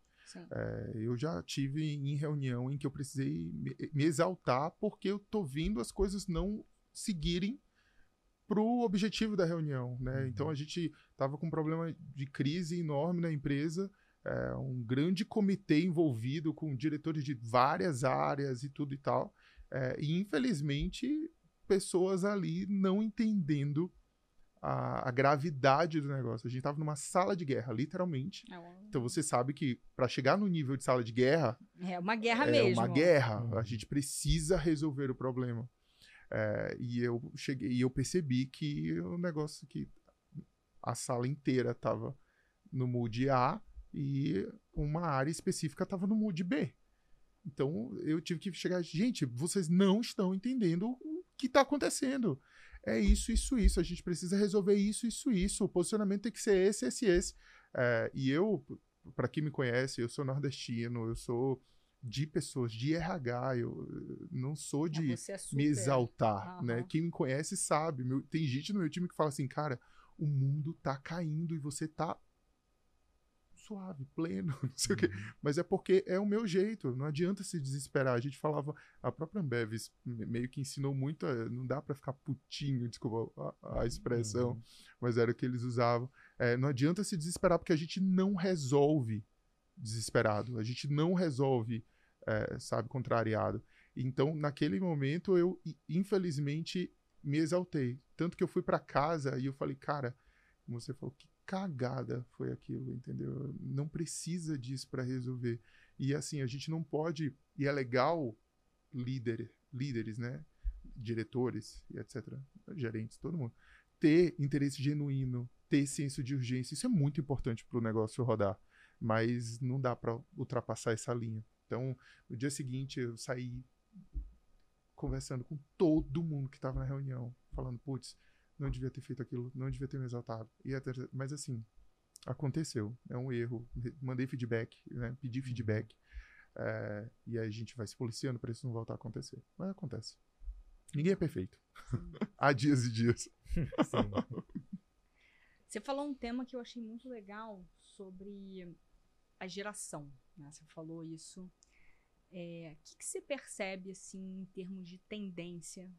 É, eu já tive em reunião em que eu precisei me, me exaltar porque eu tô vendo as coisas não seguirem para o objetivo da reunião, né? Uhum. Então a gente estava com um problema de crise enorme na empresa, é, um grande comitê envolvido com diretores de várias áreas e tudo e tal, é, e infelizmente pessoas ali não entendendo a, a, gravidade do negócio. A gente estava numa sala de guerra, literalmente. É então você sabe que para chegar no nível de sala de guerra. É uma guerra é mesmo. É uma guerra. Uhum. A gente precisa resolver o problema. É, e eu cheguei e eu percebi que o negócio que a sala inteira estava no mood A e uma área específica estava no mood B. Então eu tive que chegar, gente, vocês não estão entendendo o que está acontecendo é isso, isso, isso. A gente precisa resolver isso, isso, isso. O posicionamento tem que ser esse, esse, esse. É, e eu, para quem me conhece, eu sou nordestino, eu sou de pessoas, de RH, eu não sou de é me exaltar, uhum. né? Quem me conhece sabe. Meu, tem gente no meu time que fala assim, cara, o mundo tá caindo e você tá suave, pleno, <laughs> não sei uhum. o quê. Uhum. Mas é porque é o meu jeito, não adianta se desesperar. A gente falava, a própria Ambev meio que ensinou muito, a, não dá para ficar putinho, desculpa a, a expressão, uhum. mas era o que eles usavam. É, não adianta se desesperar porque a gente não resolve desesperado, a gente não resolve, é, sabe, contrariado. Então, naquele momento, eu, infelizmente, me exaltei. Tanto que eu fui para casa e eu falei, cara, você falou, que cagada foi aquilo, entendeu? Não precisa disso para resolver. E assim, a gente não pode, e é legal líder, líderes, né? Diretores e etc, gerentes, todo mundo ter interesse genuíno, ter senso de urgência. Isso é muito importante para o negócio rodar, mas não dá para ultrapassar essa linha. Então, no dia seguinte eu saí conversando com todo mundo que estava na reunião, falando, putz, não devia ter feito aquilo, não devia ter me exaltado. E até, mas assim, aconteceu, é um erro. Mandei feedback, né? pedi uhum. feedback. É, e aí a gente vai se policiando para isso não voltar a acontecer. Mas acontece. Ninguém é perfeito. <laughs> Há dias e dias. Você falou um tema que eu achei muito legal sobre a geração. Né? Você falou isso. É, o que, que você percebe assim em termos de tendência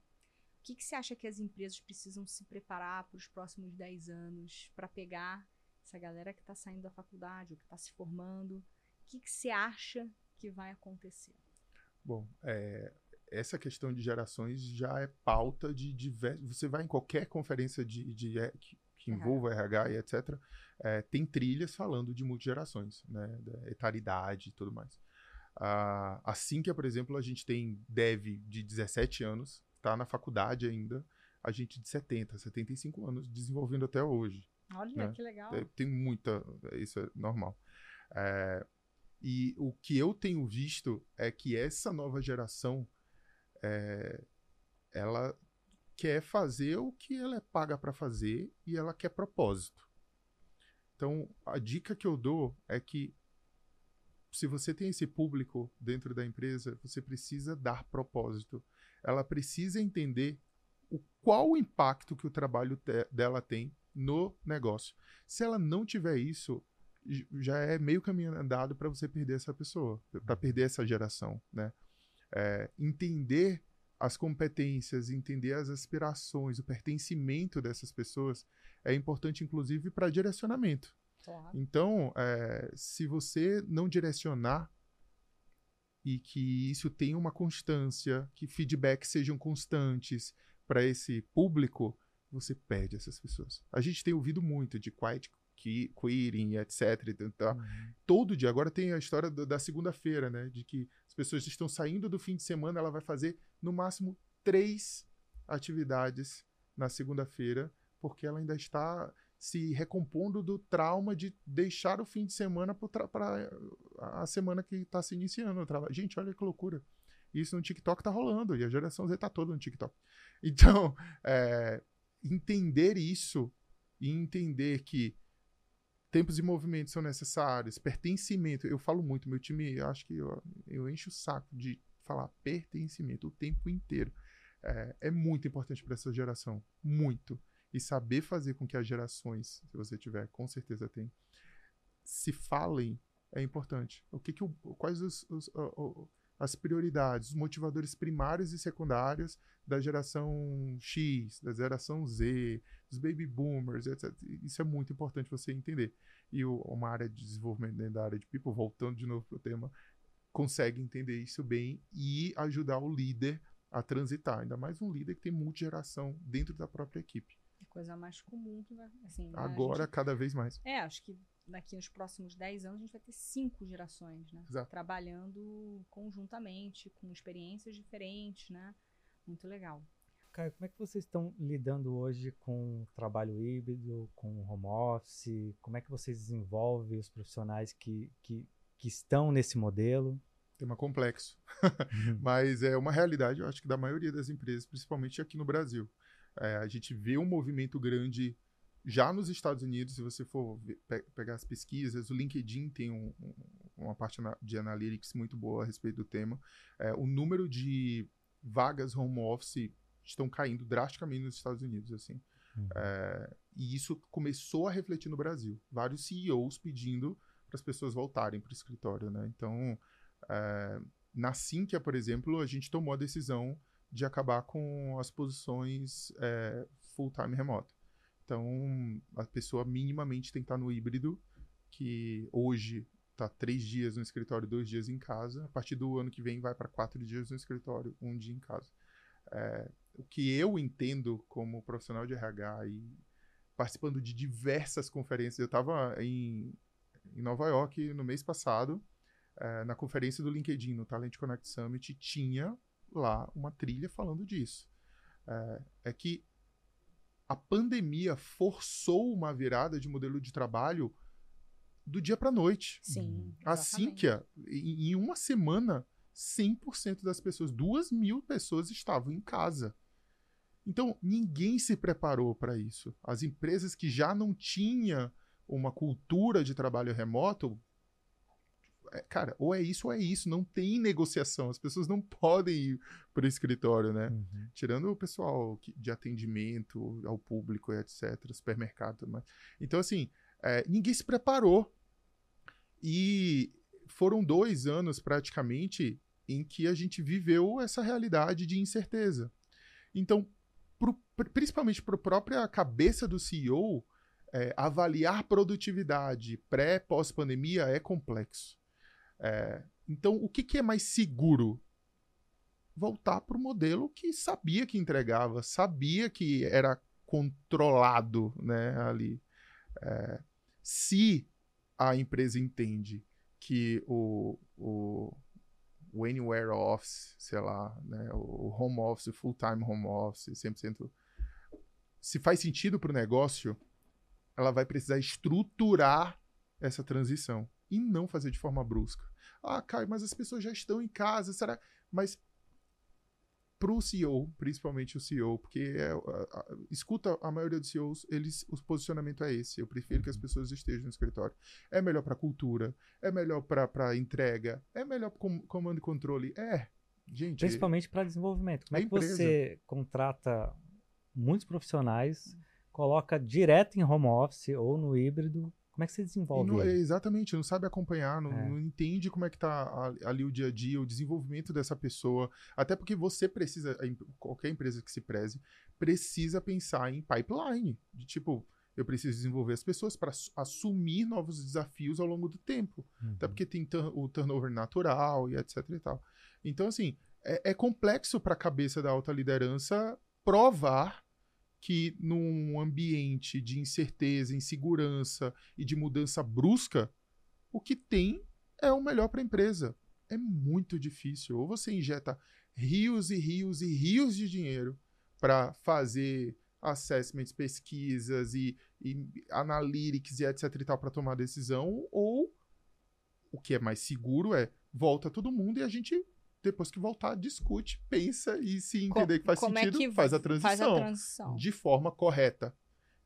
o que, que você acha que as empresas precisam se preparar para os próximos 10 anos para pegar essa galera que está saindo da faculdade ou que está se formando? O que, que você acha que vai acontecer? Bom, é, essa questão de gerações já é pauta de diversos. Você vai em qualquer conferência de, de é, que, que envolva uhum. RH e etc., é, tem trilhas falando de multigerações, né, da etaridade e tudo mais. Ah, assim que, por exemplo, a gente tem dev de 17 anos, está na faculdade ainda, a gente de 70, 75 anos, desenvolvendo até hoje. Olha, né? que legal. É, tem muita, isso é normal. É, e o que eu tenho visto é que essa nova geração, é, ela quer fazer o que ela é paga para fazer e ela quer propósito. Então, a dica que eu dou é que se você tem esse público dentro da empresa, você precisa dar propósito ela precisa entender o, qual o impacto que o trabalho te, dela tem no negócio. Se ela não tiver isso, já é meio caminho andado para você perder essa pessoa, para perder essa geração, né? É, entender as competências, entender as aspirações, o pertencimento dessas pessoas é importante, inclusive, para direcionamento. Claro. Então, é, se você não direcionar e que isso tenha uma constância, que feedbacks sejam constantes para esse público, você perde essas pessoas. A gente tem ouvido muito de quiet queering, etc. Tá? Uhum. Todo dia. Agora tem a história do, da segunda-feira, né? De que as pessoas estão saindo do fim de semana, ela vai fazer no máximo três atividades na segunda-feira, porque ela ainda está se recompondo do trauma de deixar o fim de semana para a semana que está se iniciando. Gente, olha que loucura. Isso no TikTok tá rolando, e a geração Z tá toda no TikTok. <laughs> Então, é, entender isso e entender que tempos e movimentos são necessários, pertencimento. Eu falo muito, meu time, acho que eu, eu encho o saco de falar pertencimento o tempo inteiro. É, é muito importante para essa geração. Muito. E saber fazer com que as gerações, se você tiver, com certeza tem, se falem é importante. O que que o, quais os, os, os, as prioridades, os motivadores primários e secundários da geração X, da geração Z, dos baby boomers, etc. Isso é muito importante você entender. E o, uma área de desenvolvimento dentro da área de people, voltando de novo para o tema, consegue entender isso bem e ajudar o líder a transitar. Ainda mais um líder que tem multigeração dentro da própria equipe. É coisa mais comum que vai. Assim, né? Agora, gente, cada vez mais. É, acho que daqui nos próximos 10 anos a gente vai ter cinco gerações, né? Exato. Trabalhando conjuntamente, com experiências diferentes, né? Muito legal. Caio, como é que vocês estão lidando hoje com o trabalho híbrido, com o home office? Como é que vocês desenvolvem os profissionais que, que, que estão nesse modelo? Tema complexo, uhum. <laughs> mas é uma realidade, eu acho que da maioria das empresas, principalmente aqui no Brasil. É, a gente vê um movimento grande já nos Estados Unidos, se você for pe pegar as pesquisas, o LinkedIn tem um, um, uma parte de analytics muito boa a respeito do tema. É, o número de vagas home office estão caindo drasticamente nos Estados Unidos, assim. Uhum. É, e isso começou a refletir no Brasil. Vários CEOs pedindo para as pessoas voltarem para o escritório, né? Então, é, na Sinqia, por exemplo, a gente tomou a decisão de acabar com as posições é, full-time remoto. Então, a pessoa minimamente tem que estar no híbrido, que hoje está três dias no escritório, dois dias em casa. A partir do ano que vem vai para quatro dias no escritório, um dia em casa. É, o que eu entendo como profissional de RH e participando de diversas conferências, eu estava em, em Nova York no mês passado, é, na conferência do LinkedIn, no Talent Connect Summit, tinha lá uma trilha falando disso. É, é que a pandemia forçou uma virada de modelo de trabalho do dia para noite. Sim. Assim que em, em uma semana, 100% das pessoas, duas mil pessoas estavam em casa. Então, ninguém se preparou para isso. As empresas que já não tinham uma cultura de trabalho remoto cara, ou é isso ou é isso, não tem negociação, as pessoas não podem ir para o escritório, né? Uhum. Tirando o pessoal de atendimento ao público, etc., supermercado, mas então assim, é, ninguém se preparou e foram dois anos praticamente em que a gente viveu essa realidade de incerteza. Então, pro, principalmente para a própria cabeça do CEO, é, avaliar produtividade pré pós pandemia é complexo. É, então, o que, que, é mais seguro? Voltar para o modelo que sabia que entregava, sabia que era controlado né, ali. É, se a empresa entende que o, o, o Anywhere Office, sei lá, né, o Home Office, Full-Time Home Office, 100%, se faz sentido para o negócio, ela vai precisar estruturar essa transição e não fazer de forma brusca. Ah, Caio, mas as pessoas já estão em casa, será? Mas para o CEO, principalmente o CEO, porque é, a, a, escuta a maioria dos CEOs, eles, o posicionamento é esse. Eu prefiro que as pessoas estejam no escritório. É melhor para cultura, é melhor para entrega, é melhor para com, comando e controle. É, gente. Principalmente para desenvolvimento. Como é, é que você contrata muitos profissionais, coloca direto em home office ou no híbrido como é que você desenvolve? Não, exatamente, não sabe acompanhar, não, é. não, entende como é que tá ali o dia a dia, o desenvolvimento dessa pessoa. Até porque você precisa, qualquer empresa que se preze, precisa pensar em pipeline. De tipo, eu preciso desenvolver as pessoas para assumir novos desafios ao longo do tempo. Uhum. Até porque tem o turnover natural e etc e tal. Então, assim, é, é complexo para a cabeça da alta liderança provar que num ambiente de incerteza, insegurança e de mudança brusca, o que tem é o melhor para a empresa. É muito difícil. Ou você injeta rios e rios e rios de dinheiro para fazer assessments, pesquisas e, e analytics e etc e tal para tomar decisão, ou o que é mais seguro é volta todo mundo e a gente depois que voltar discute, pensa e se entender que faz como é sentido, que faz, a transição, Faz a transição. de forma correta.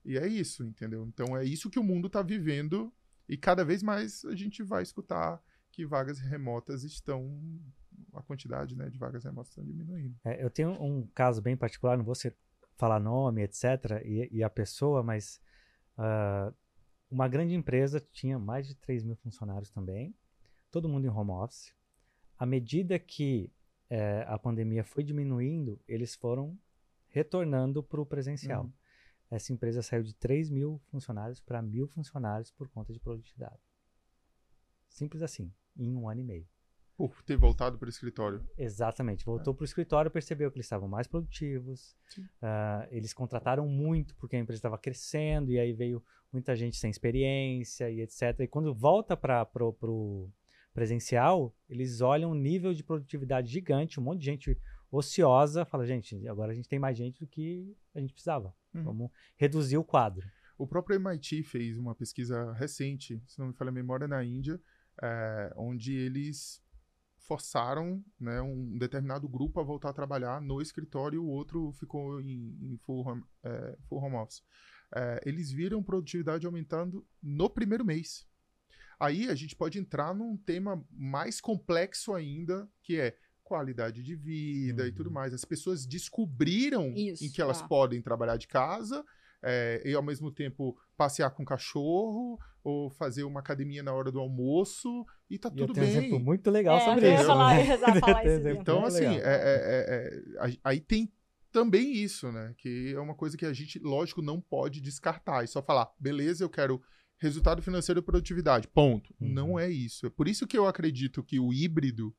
E é isso, entendeu? Então é isso que o mundo está vivendo e cada vez mais a gente vai escutar que vagas remotas estão a quantidade né, de vagas remotas está diminuindo. É, eu tenho um caso bem particular, não vou ser, falar nome, etc., e, e a pessoa, mas uh, uma grande empresa tinha mais de 3 mil funcionários também, todo mundo em home office. À medida que é, a pandemia foi diminuindo, eles foram retornando para o presencial. Uhum. Essa empresa saiu de 3 mil funcionários para mil funcionários por conta de produtividade. Simples assim, em um ano e meio. Por ter voltado para o escritório. Exatamente. Voltou para o escritório, percebeu que eles estavam mais produtivos. Uh, eles contrataram muito porque a empresa estava crescendo e aí veio muita gente sem experiência e etc. E quando volta para o presencial, eles olham um nível de produtividade gigante, um monte de gente ociosa. Fala, gente, agora a gente tem mais gente do que a gente precisava. Uhum. Vamos reduzir o quadro. O próprio MIT fez uma pesquisa recente, se não me falha a memória, na Índia, é, onde eles forçaram né, um determinado grupo a voltar a trabalhar no escritório e o outro ficou em, em full, home, é, full home office. É, eles viram produtividade aumentando no primeiro mês. Aí a gente pode entrar num tema mais complexo ainda, que é qualidade de vida uhum. e tudo uhum. mais. As pessoas descobriram Isso, em que elas é. podem trabalhar de casa é, e ao mesmo tempo passear com o cachorro ou fazer uma academia na hora do almoço e tá e tudo bem. Um exemplo muito legal é, sobre isso. Falar, falar <laughs> isso então, assim, é, é, é, aí tem também isso, né? Que é uma coisa que a gente, lógico, não pode descartar. E só falar, beleza, eu quero resultado financeiro e produtividade. Ponto. Uhum. Não é isso. É por isso que eu acredito que o híbrido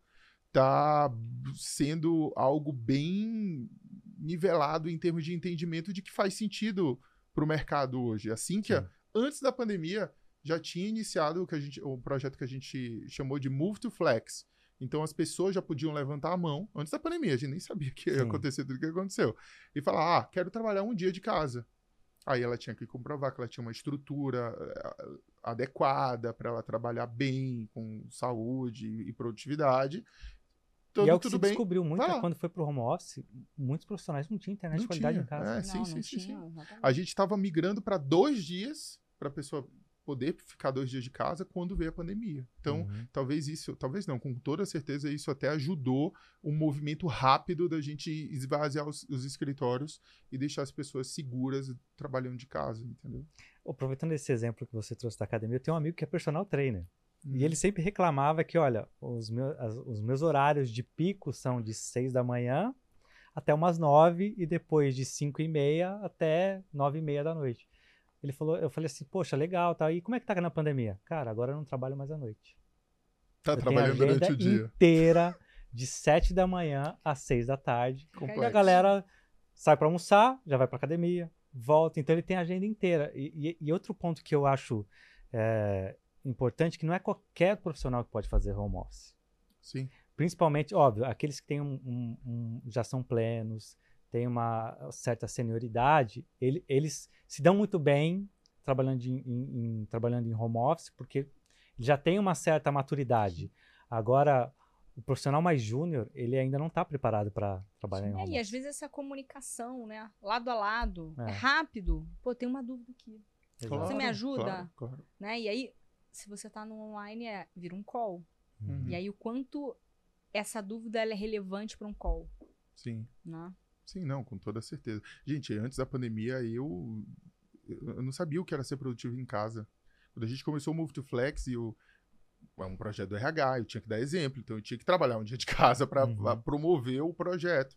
tá sendo algo bem nivelado em termos de entendimento de que faz sentido para o mercado hoje. Assim que, a, antes da pandemia, já tinha iniciado o, que a gente, o projeto que a gente chamou de Move to Flex. Então as pessoas já podiam levantar a mão antes da pandemia, a gente nem sabia que ia acontecer tudo o que aconteceu. E falar: ah, quero trabalhar um dia de casa. Aí ela tinha que comprovar que ela tinha uma estrutura eh, adequada para ela trabalhar bem, com saúde e produtividade. Tudo, e é o que se bem. descobriu muito é quando foi pro home office, muitos profissionais não tinham internet não de qualidade tinha. em casa. É, sim, não, sim, não sim, tinha, sim. A gente estava migrando para dois dias para a pessoa poder ficar dois dias de casa quando veio a pandemia. Então, uhum. talvez isso, talvez não, com toda certeza isso até ajudou um movimento rápido da gente esvaziar os, os escritórios e deixar as pessoas seguras trabalhando de casa, entendeu? Aproveitando esse exemplo que você trouxe da academia, eu tenho um amigo que é personal trainer. E ele sempre reclamava que, olha, os meus, as, os meus horários de pico são de 6 da manhã até umas 9 e depois de 5 e meia até 9 e meia da noite. Ele falou, eu falei assim, poxa, legal, tá. E como é que tá na pandemia? Cara, agora eu não trabalho mais à noite. Tá eu trabalhando durante o dia. inteira de 7 da manhã às 6 da tarde. Complexo. E a galera sai para almoçar, já vai para academia, volta. Então ele tem a agenda inteira. E, e, e outro ponto que eu acho é, importante que não é qualquer profissional que pode fazer home office. Sim. Principalmente, óbvio, aqueles que têm um, um, um, já são plenos, têm uma certa senioridade, ele, eles se dão muito bem trabalhando em, em, em, trabalhando em home office, porque já tem uma certa maturidade. Agora, o profissional mais júnior, ele ainda não está preparado para trabalhar Sim, em home é, office. E às vezes essa comunicação, né, lado a lado, é, é rápido. Pô, tem uma dúvida aqui. Claro, Você me ajuda? Claro, claro. Né? E aí, se você está no online, é, vira um call. Uhum. E aí, o quanto essa dúvida é relevante para um call. Sim. Né? Sim, não, com toda certeza. Gente, antes da pandemia, eu, eu não sabia o que era ser produtivo em casa. Quando a gente começou o Move to Flex e o é um projeto do RH, eu tinha que dar exemplo, então eu tinha que trabalhar um dia de casa para uhum. promover o projeto.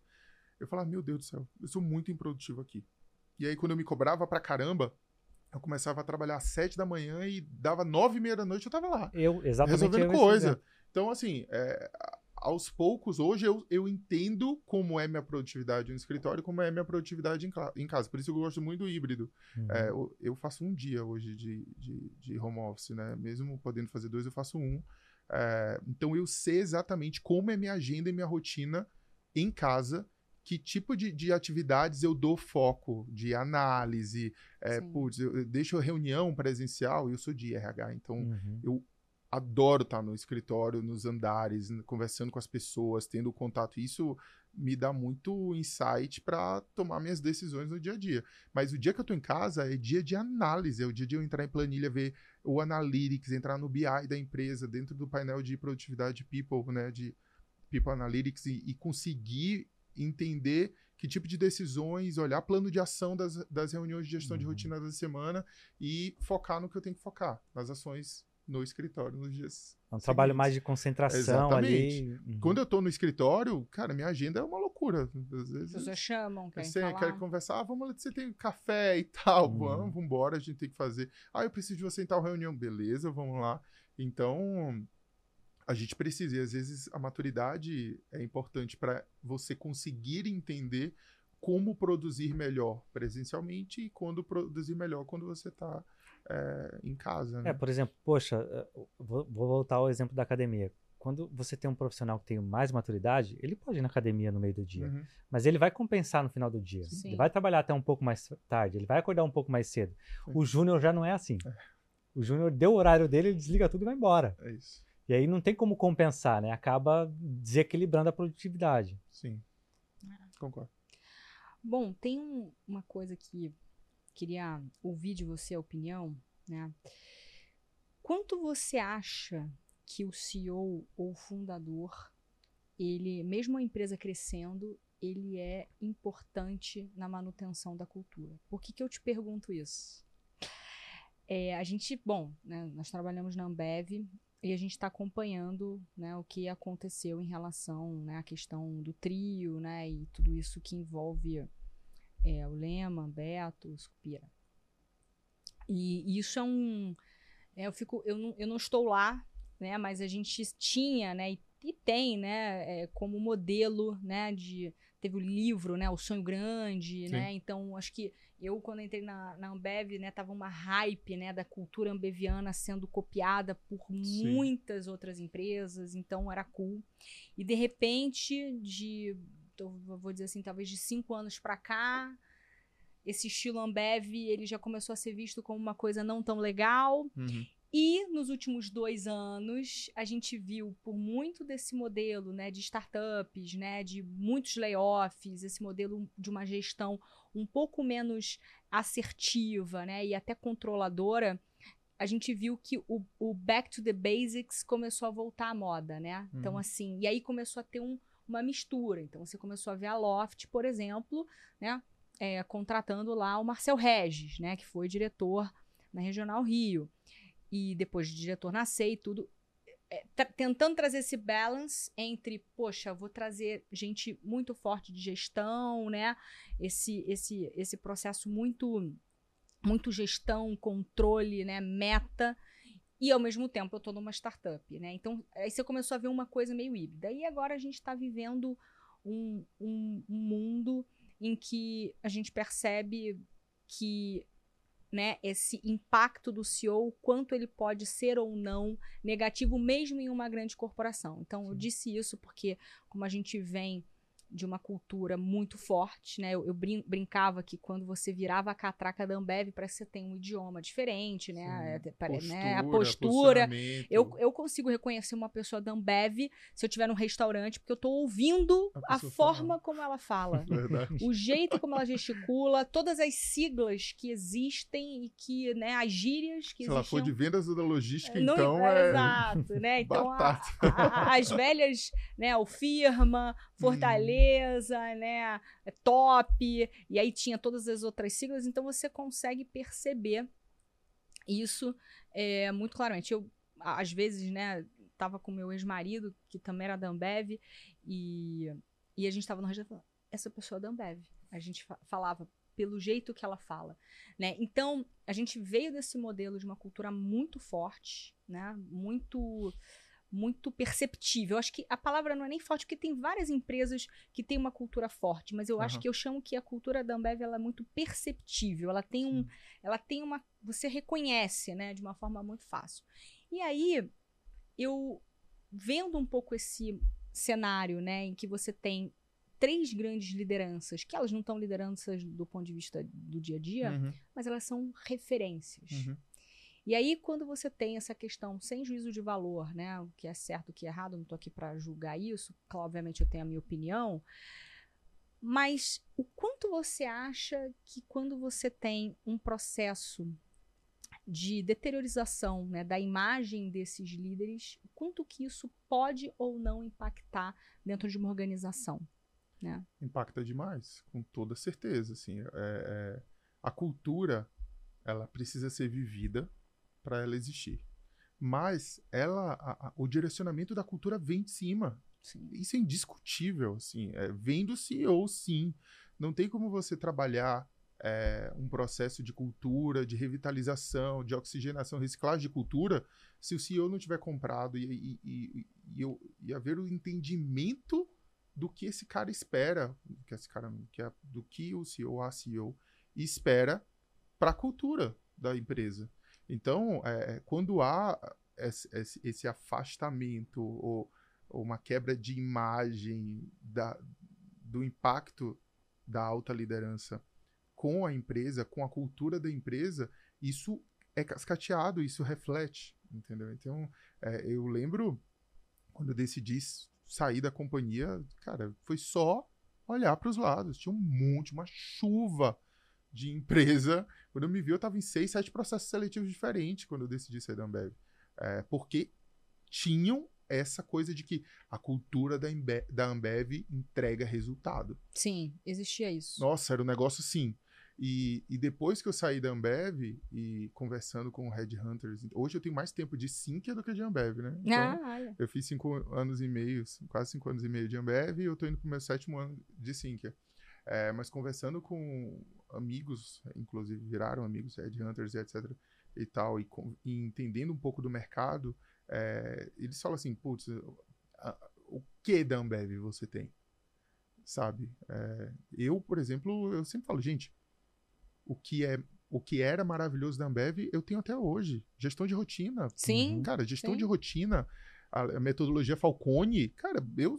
Eu falava, meu Deus do céu, eu sou muito improdutivo aqui. E aí, quando eu me cobrava pra caramba, eu começava a trabalhar às sete da manhã e dava nove e meia da noite eu tava lá. Eu, exatamente. Resolvendo coisa. Então, assim, é, aos poucos, hoje eu, eu entendo como é minha produtividade no escritório e como é minha produtividade em, em, casa. Por isso eu gosto muito do híbrido. Uhum. É, eu, eu, faço um dia hoje de, de, de, home office, né? Mesmo podendo fazer dois, eu faço um. É, então eu sei exatamente como é minha agenda e minha rotina em casa que tipo de, de atividades eu dou foco de análise. É, putz, eu, eu deixo reunião presencial, eu sou de RH, então Uhum. eu adoro estar no escritório, nos andares, conversando com as pessoas, tendo contato. Isso me dá muito insight para tomar minhas decisões no dia a dia. Mas o dia que eu tô em casa é dia de análise, é o dia de eu entrar em planilha, ver o analytics, entrar no BI da empresa, dentro do painel de produtividade people, né, de people analytics e, e conseguir entender que tipo de decisões, olhar plano de ação das, das reuniões de gestão de Uhum. rotina da semana e focar no que eu tenho que focar, nas ações no escritório nos dias. É um trabalho seguintes. mais de concentração Exatamente. ali. Uhum. Quando eu tô no escritório, cara, minha agenda é uma loucura. Às As vezes pessoas chamam, querem você falar. quer conversar, ah, vamos lá, você tem café e tal, Uhum. vamos, vamos embora, a gente tem que fazer. Ah, eu preciso de você em tal reunião, beleza, vamos lá. Então, a gente precisa, e às vezes a maturidade é importante para você conseguir entender como produzir melhor presencialmente e quando produzir melhor quando você está em casa. Né? É, por exemplo, poxa, eh, vou, vou voltar ao exemplo da academia. Quando você tem um profissional que tem mais maturidade, ele pode ir na academia no meio do dia, Uhum. mas ele vai compensar no final do dia. Sim. Ele vai trabalhar até um pouco mais tarde, ele vai acordar um pouco mais cedo. Sim. O Júnior já não é assim. O Júnior deu o horário dele, ele desliga tudo e vai embora. É isso. E aí não tem como compensar, né? Acaba desequilibrando a produtividade. Sim. Concordo. Bom, tem um- uma coisa que queria ouvir de você a opinião, né? Quanto você acha que o CEO ou fundador, ele, mesmo a empresa crescendo, ele é importante na manutenção da cultura? Por que, que eu te pergunto isso? É, a gente, bom, né, nós trabalhamos na Ambev e a gente está acompanhando né, o que aconteceu em relação né, à questão do trio né, e tudo isso que envolve é, o Lema, Beto, Scupira. E isso é um. é, eu, fico, eu, não, eu não estou lá, né, mas a gente tinha né, e, e tem né, é, como modelo né, de. Teve o livro, né, O Sonho Grande, Sim. né? Então, acho que eu, quando entrei na, na Ambev, né, tava uma hype, né, da cultura ambeviana sendo copiada por Sim. muitas outras empresas, então era cool. E de repente, de, eu vou dizer assim, talvez de cinco anos pra cá, esse estilo Ambev, ele já começou a ser visto como uma coisa não tão legal. Uhum. E nos últimos dois anos, a gente viu por muito desse modelo né, de startups, né, de muitos layoffs, esse modelo de uma gestão um pouco menos assertiva né, e até controladora, a gente viu que o, o back to the basics começou a voltar à moda, né? Então, Uhum. assim, e aí começou a ter um- uma mistura. Então, você começou a ver a Loft, por exemplo, né? é, contratando lá o Marcel Regis, né? Que foi diretor na Regional Rio e depois de diretor na e tudo, é, tentando trazer esse balance entre, poxa, vou trazer gente muito forte de gestão, né? Esse, esse, esse processo muito, muito gestão, controle, né? Meta. E ao mesmo tempo eu tô numa startup, né? Então, aí você começou a ver uma coisa meio híbrida. E agora a gente está vivendo um, um, um mundo em que a gente percebe que né, esse impacto do CEO, o quanto ele pode ser ou não negativo, mesmo em uma grande corporação. Então, eu Sim. disse isso porque, como a gente vem de uma cultura muito forte, né? Eu, eu brin- brincava que quando você virava a catraca da Ambev, parece que você tem um idioma diferente, né? Sim. É, pare- Postura, né? A postura. Eu, eu consigo reconhecer uma pessoa da Ambev se eu estiver num restaurante, porque eu tô ouvindo A a, forma como ela fala. <laughs> Verdade. o jeito como ela gesticula, todas as siglas que existem e que, né, as gírias que Se ela for de vendas da logística, Não- então é. Exato, né? Então, a- a- as velhas, né, o firma, <laughs> Fortaleza, né, top, e aí tinha todas as outras siglas, então você consegue perceber isso é, muito claramente. Eu, às vezes, né, tava com meu ex-marido, que também era da Ambev, e, e a gente tava no restaurante essa pessoa é da Ambev. A gente fa- falava pelo jeito que ela fala, né? Então, a gente veio desse modelo de uma cultura muito forte, né? Muito muito perceptível. Eu acho que a palavra não é nem forte, porque tem várias empresas que têm uma cultura forte, mas eu acho Aham. que eu chamo que a cultura da Ambev ela é muito perceptível. Ela tem um, Sim. ela tem uma, você reconhece, né, de uma forma muito fácil. E aí eu vendo um pouco esse cenário, né, em que você tem três grandes lideranças, que elas não estão lideranças do ponto de vista do dia a dia, Uhum, mas elas são referências. uhum. E aí, quando você tem essa questão sem juízo de valor, né? O que é certo, o que é errado, não estou aqui para julgar isso, claro, obviamente eu tenho a minha opinião. Mas o quanto você acha que quando você tem um processo de deteriorização né, da imagem desses líderes, quanto que isso pode ou não impactar dentro de uma organização? Né? Impacta demais, com toda certeza. Assim, é- é- a cultura ela precisa ser vivida para ela existir. Mas ela, a- a- o direcionamento da cultura vem de cima. Sim. Isso é indiscutível, assim. É, vem do CEO, sim. Não tem como você trabalhar é, um processo de cultura, de revitalização, de oxigenação, reciclagem de cultura, se o CEO não tiver comprado e, e, e, e, eu- e haver o entendimento do que esse cara espera, que esse cara, que é, do que o CEO, a CEO espera para a cultura da empresa. Então, é, quando há esse, esse- afastamento ou, ou uma quebra de imagem da, do impacto da alta liderança com a empresa, com a cultura da empresa, isso é cascateado, isso reflete, entendeu? Então, é, eu lembro quando eu decidi sair da companhia, cara, foi só olhar para os lados. Tinha um monte, uma chuva de empresa. Quando eu me vi, eu estava em seis, sete processos seletivos diferentes quando eu decidi sair da Ambev. É, porque tinham essa coisa de que a cultura da, Ambe- da Ambev entrega resultado. Sim, existia isso. Nossa, era um negócio assim. E, e depois que eu saí da Ambev e conversando com Headhunters, hoje eu tenho mais tempo de Sinqia do que de Ambev, né? Então, ah, olha. eu fiz cinco anos e meio, quase cinco anos e meio de Ambev e eu tô indo pro meu sétimo ano de Sinqia. É, mas conversando com amigos, inclusive viraram amigos, headhunters e etc e tal, e, com- e entendendo um pouco do mercado, é, eles falam assim, putz, o que da Ambev você tem? Sabe? É, eu, por exemplo, eu sempre falo, gente, o que é o que era maravilhoso da Ambev, eu tenho até hoje. Gestão de rotina. Sim, Cara, gestão sim. de rotina, a, a metodologia Falcone, cara, eu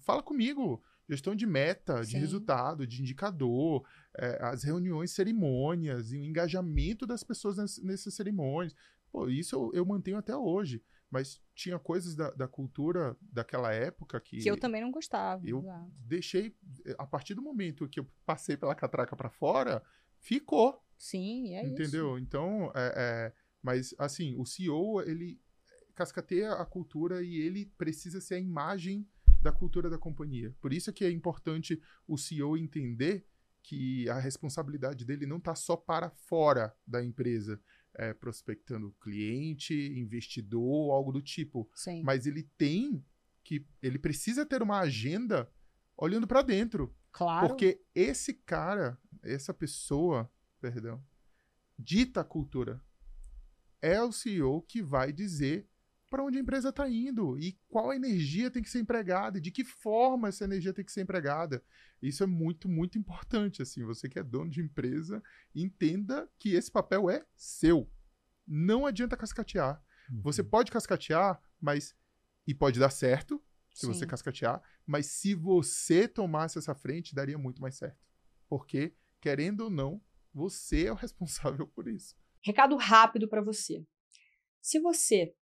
fala comigo. Gestão de meta, de Sim. resultado, de indicador, é, as reuniões, cerimônias e o engajamento das pessoas ness- nessas cerimônias. Pô, isso eu, eu mantenho até hoje. Mas tinha coisas da, da cultura daquela época que, que eu também não gostava. eu exato. deixei. A partir do momento que eu passei pela catraca para fora, ficou. Sim, é isso. Entendeu? Então, é, é, mas assim, o CEO, ele cascateia a cultura e ele precisa ser a imagem da cultura da companhia. Por isso que é importante o CEO entender que a responsabilidade dele não está só para fora da empresa, é, prospectando cliente, investidor, algo do tipo. Sim. Mas ele tem que, ele precisa ter uma agenda olhando para dentro. claro. Porque esse cara, essa pessoa, perdão, dita a cultura. É o CEO que vai dizer para onde a empresa está indo e qual energia tem que ser empregada e de que forma essa energia tem que ser empregada. Isso é muito, muito importante. Assim, você que é dono de empresa, entenda que esse papel é seu. Não adianta cascatear. Você pode cascatear, mas e pode dar certo se você Sim. cascatear, mas se você tomasse essa frente, daria muito mais certo. Porque, querendo ou não, você é o <laughs> responsável por isso. Recado rápido para você. Se você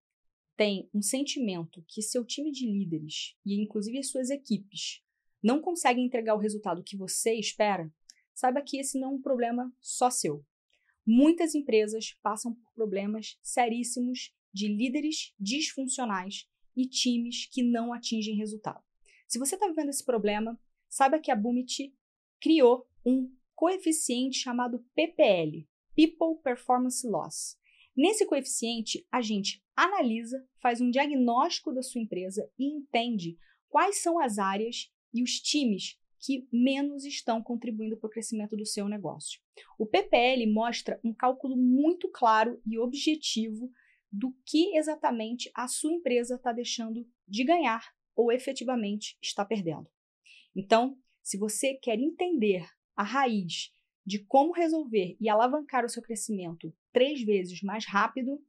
tem um sentimento que seu time de líderes e inclusive as suas equipes não conseguem entregar o resultado que você espera, saiba que esse não é um problema só seu. Muitas empresas passam por problemas seríssimos de líderes disfuncionais e times que não atingem resultado. Se você está vivendo esse problema, saiba que a Bumit criou um coeficiente chamado PPL, People Performance Loss. Nesse coeficiente, a gente analisa, faz um diagnóstico da sua empresa e entende quais são as áreas e os times que menos estão contribuindo para o crescimento do seu negócio. O PPL mostra um cálculo muito claro e objetivo do que exatamente a sua empresa está deixando de ganhar ou efetivamente está perdendo. Então, se você quer entender a raiz de como resolver e alavancar o seu crescimento três vezes mais rápido,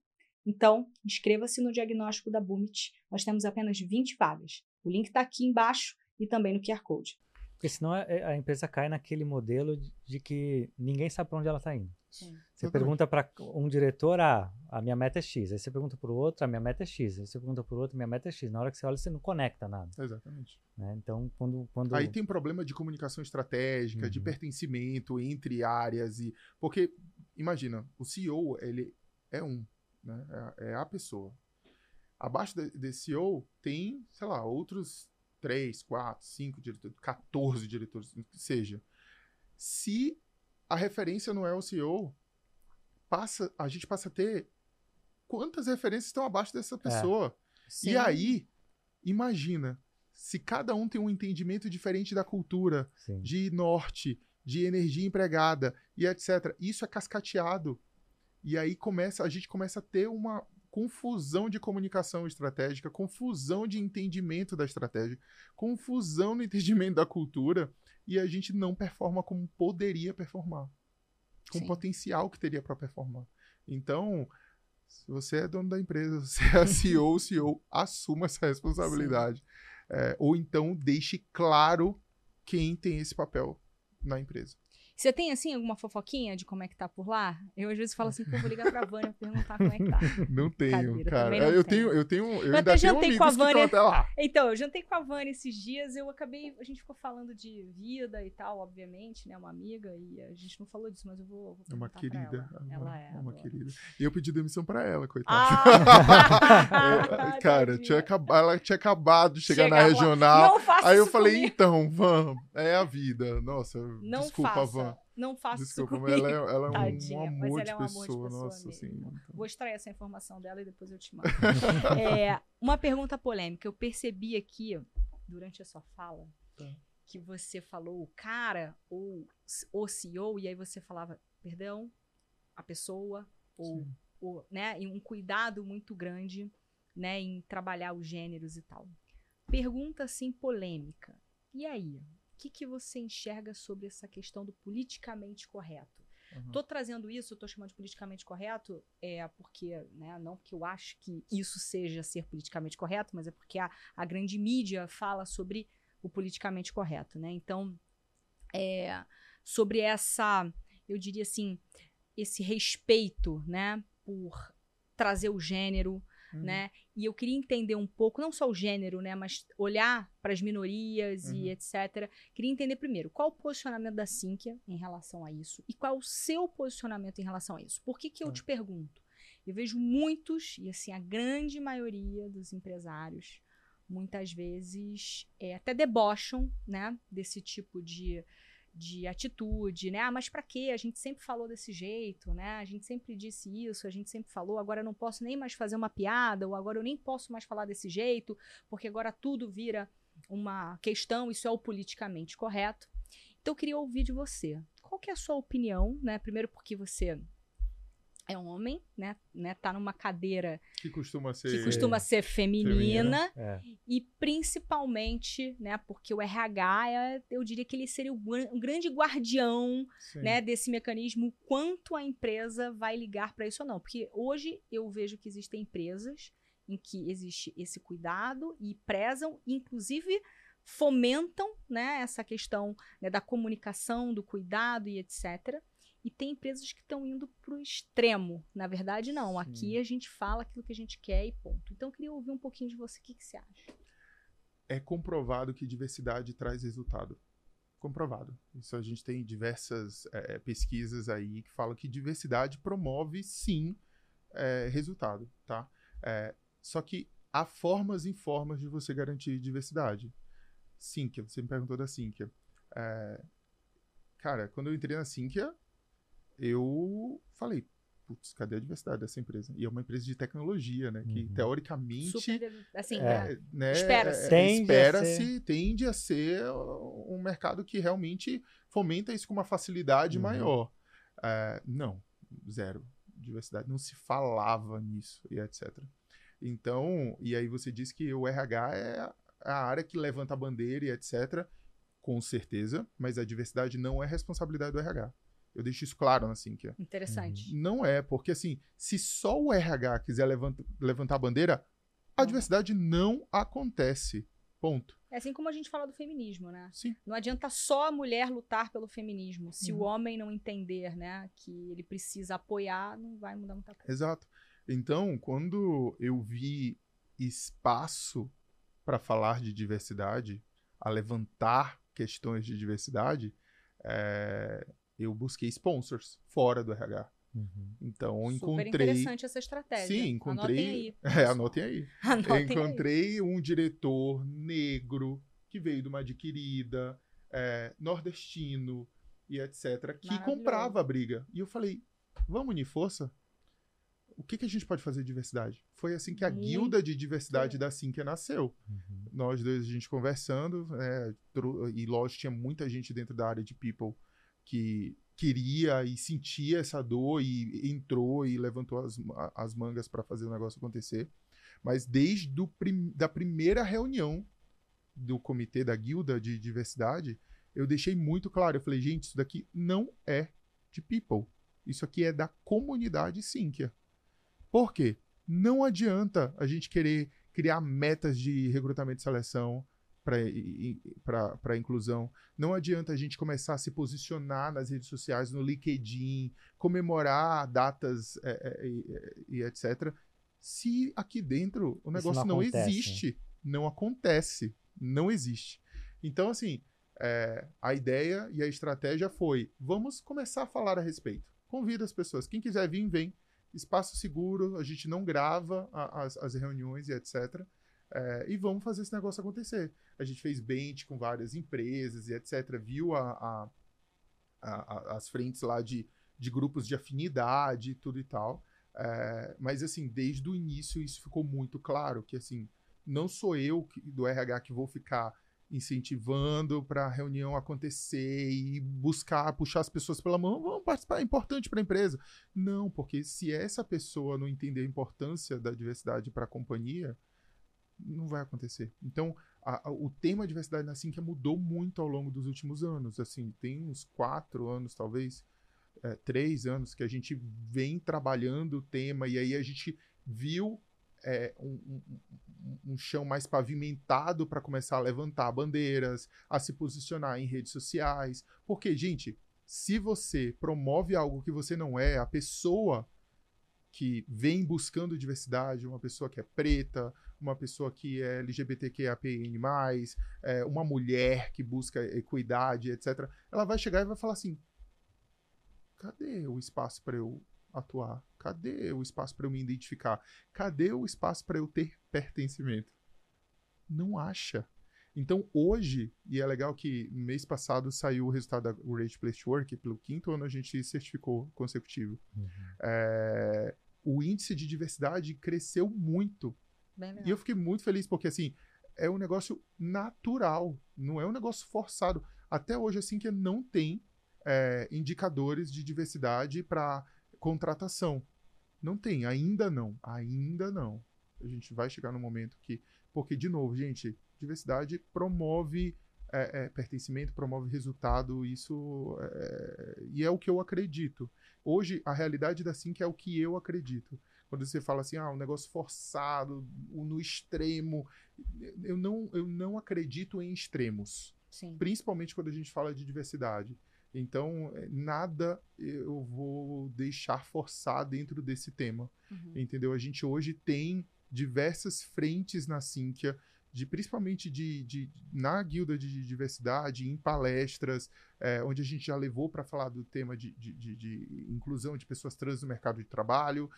então inscreva-se no diagnóstico da Bumit. Nós temos apenas 20 vagas. O link está aqui embaixo e também no QR Code. Porque senão a, a empresa cai naquele modelo de, de que ninguém sabe para onde ela está indo. Sim. Você Exatamente. pergunta para um diretor, ah, a minha meta é X. Aí você pergunta para o outro, a minha meta é X. Aí você pergunta para o outro, minha meta é X. Na hora que você olha, você não conecta nada. Exatamente. né? Então, quando, quando Aí tem problema de comunicação estratégica, de Uhum. pertencimento entre áreas e porque imagina, o CEO ele é um, né? É, é a pessoa. Abaixo de- desse CEO tem, sei lá, outros três, quatro, cinco diretores, 14 diretores, que seja. Se a referência não é o CEO, passa, a gente passa a ter quantas referências estão abaixo dessa pessoa? Sim. E aí, imagina, se cada um tem um entendimento diferente da cultura, Sim. de norte, de energia empregada e etc. Isso é cascateado. E aí começa, a gente começa a ter uma confusão de comunicação estratégica, confusão de entendimento da estratégia, confusão no entendimento da cultura, e a gente não performa como poderia performar, com Sim. o potencial que teria para performar. Então, se você é dono da empresa, <laughs> você é <laughs> CEO, o CEO, assuma essa responsabilidade. É, ou então deixe claro quem tem esse papel na empresa. Você tem, assim, alguma fofoquinha de como é que tá por lá? Eu, às vezes, falo assim, pô, vou ligar pra Vânia pra perguntar como é que tá. <laughs> Não tenho, cara. não eu tenho. eu tenho, eu, até ainda tenho jantei com a Vânia. até lá. Então, eu jantei com a Vânia esses dias, eu acabei, a gente ficou falando de vida e tal, obviamente, né, uma amiga, e a gente não falou disso, mas eu vou, vou É uma querida. Ela, é ela é. uma adoro. querida. E eu pedi demissão pra ela, coitada. Ah, <laughs> É, cara, tadinha. tinha acab- ela tinha acabado de chegar na Chegar lá. regional. Aí eu falei, comigo. então, Van, é a vida. Nossa, Não desculpa, faça, Van. Não faça Desculpa, isso mas comigo. ela é, ela é um- Tadinha, um mas amor ela de é um amor de pessoa. pessoa Nossa, assim. mesmo. então. Vou extrair essa informação dela e depois eu te mando. <laughs> É, uma pergunta polêmica. Eu percebi aqui, durante a sua fala, Tá. que você falou o cara ou o CEO, e aí você falava, perdão, a pessoa, ou, Sim. o, né, e um cuidado muito grande, né, em trabalhar os gêneros e tal. Pergunta, assim, polêmica. E aí? O que, que você enxerga sobre essa questão do politicamente correto? Aham. Tô trazendo isso, tô chamando de politicamente correto, é porque, né, não porque eu acho que isso seja ser politicamente correto, mas é porque a, a grande mídia fala sobre o politicamente correto, né? Então, é, sobre essa, eu diria assim, esse respeito, né, por trazer o gênero, Uhum. né? E eu queria entender um pouco, não só o gênero, né, mas olhar para as minorias e Uhum. etc. Queria entender primeiro qual o posicionamento da Cínquia em relação a isso e qual o seu posicionamento em relação a isso. Por que, que eu Tá. te pergunto? Eu vejo muitos, e assim, a grande maioria dos empresários, muitas vezes é, até debocham, né, desse tipo de, de atitude, né? Ah, mas pra quê? A gente sempre falou desse jeito, né? A gente sempre disse isso, a gente sempre falou, agora eu não posso nem mais fazer uma piada, ou agora eu nem posso mais falar desse jeito, porque agora tudo vira uma questão, isso é o politicamente correto. Então eu queria ouvir de você. Qual que é a sua opinião, né? Primeiro porque você é um homem, né? né? Tá numa cadeira Que costuma ser. que costuma ser feminina, É. e principalmente, né, porque o RH, é, eu diria que ele seria um grande guardião, Sim. né, desse mecanismo, quanto a empresa vai ligar para isso ou não. Porque hoje eu vejo que existem empresas em que existe esse cuidado e prezam, inclusive fomentam, né, essa questão né, da comunicação, do cuidado e etc. E tem empresas que estão indo para o extremo. Na verdade, não. Sim. Aqui a gente fala aquilo que a gente quer e ponto. Então, eu queria ouvir um pouquinho de você. O que, que você acha? é comprovado que diversidade traz resultado. Comprovado. Isso a gente tem diversas é, pesquisas aí que falam que diversidade promove, sim, é, resultado, tá? É, só que há formas e formas de você garantir diversidade. Sinqia, você me perguntou da Sinqia. É, cara, quando eu entrei na Sinqia, eu falei, putz, cadê a diversidade dessa empresa? E é uma empresa de tecnologia, né? Que Uhum. teoricamente Super, assim, É. né? né, Espera-se. é, Tende a espera-se, tende a ser um mercado que realmente fomenta isso com uma facilidade Uhum. maior. É, não, zero. Diversidade não se falava nisso e etc. Então, e aí você diz que o RH é a área que levanta a bandeira e etc. Com certeza, mas a diversidade não é responsabilidade do RH. Eu deixo isso claro na Sinqia. interessante. Não é, porque assim, se só o RH quiser levanta- levantar a bandeira, a Não. diversidade não acontece. Ponto. É assim como a gente fala do feminismo, né? Sim. Não adianta só a mulher lutar pelo feminismo. Se Uhum. o homem não entender, né, que ele precisa apoiar, não vai mudar muita coisa. Exato. Então, quando eu vi espaço para falar de diversidade, a levantar questões de diversidade, é, eu busquei sponsors fora do RH. Uhum. Então, Super encontrei. interessante essa estratégia. Sim, encontrei. Anotem aí. <laughs> É, anotem aí. <laughs> Anotem Eu aí. encontrei um diretor negro que veio de uma adquirida, é, nordestino e etc., que comprava a briga. E eu falei: vamos unir força? O que, que a gente pode fazer de diversidade? Foi assim que a Muito. guilda de diversidade da Sinqia nasceu. Uhum. Nós dois, a gente conversando, é, tro- e lógico, tinha muita gente dentro da área de people que queria e sentia essa dor e entrou e levantou as, as mangas para fazer o negócio acontecer. Mas desde a prim, da primeira reunião do comitê da guilda de diversidade, eu deixei muito claro. Eu falei, gente, isso daqui não é de people. Isso aqui é da comunidade Sinqia. Por quê? Não adianta a gente querer criar metas de recrutamento e seleção para a inclusão. Não adianta a gente começar a se posicionar nas redes sociais, no LinkedIn, comemorar datas é, é, e, e etc. Se aqui dentro o negócio não não, existe, não acontece, não existe. Então, assim, é, a ideia e a estratégia foi: vamos começar a falar a respeito. Convida as pessoas. Quem quiser vir, vem. Espaço seguro, a gente não grava a- as, as reuniões e etc. É, e vamos fazer esse negócio acontecer. A gente fez bench com várias empresas e etc. Viu a, a- a- as frentes lá de, de grupos de afinidade e tudo e tal. É, mas, assim, desde o início isso ficou muito claro, que, assim, não sou eu que- do RH que vou ficar incentivando para a reunião acontecer e buscar puxar as pessoas pela mão, vamos participar, é importante para a empresa. Não, porque se essa pessoa não entender a importância da diversidade para a companhia, não vai acontecer. Então, a- a- o tema diversidade na Sinqia mudou muito ao longo dos últimos anos. Assim, tem uns quatro anos, talvez, é, três anos, que a gente vem trabalhando o tema e aí a gente viu é, um- um- um chão mais pavimentado para começar a levantar bandeiras, a se posicionar em redes sociais. Porque, gente, se você promove algo que você não é, a pessoa que vem buscando diversidade, uma pessoa que é preta, uma pessoa que é LGBTQIAPN+, é, uma mulher que busca equidade, etc., ela vai chegar e vai falar assim, cadê o espaço para eu atuar? Cadê o espaço para eu me identificar? Cadê o espaço para eu ter pertencimento? Não acha. Então, hoje, e é legal que mês passado saiu o resultado da Great Place to Work, pelo quinto ano a gente certificou consecutivo. Uhum. É, o índice de diversidade cresceu muito. E eu fiquei muito feliz, porque assim, é um negócio natural, não é um negócio forçado. Até hoje, assim, que não tem é, indicadores de diversidade para contratação. Não tem, ainda não. Ainda não. A gente vai chegar no momento que. Porque, de novo, gente, diversidade promove é, é, pertencimento, promove resultado, isso. é, e é o que eu acredito. Hoje, a realidade da SINC é o que eu acredito. Quando você fala assim, ah, um negócio forçado, no extremo. Eu não, eu não acredito em extremos Sim. principalmente quando a gente fala de diversidade. Então, eh, nada eu vou deixar forçar dentro desse tema, Uhum. entendeu? A gente hoje tem diversas frentes na Sinqia, de, principalmente de, de- na guilda de diversidade, em palestras, eh, onde a gente já levou para falar do tema de, de- de- de inclusão de pessoas trans no mercado de trabalho,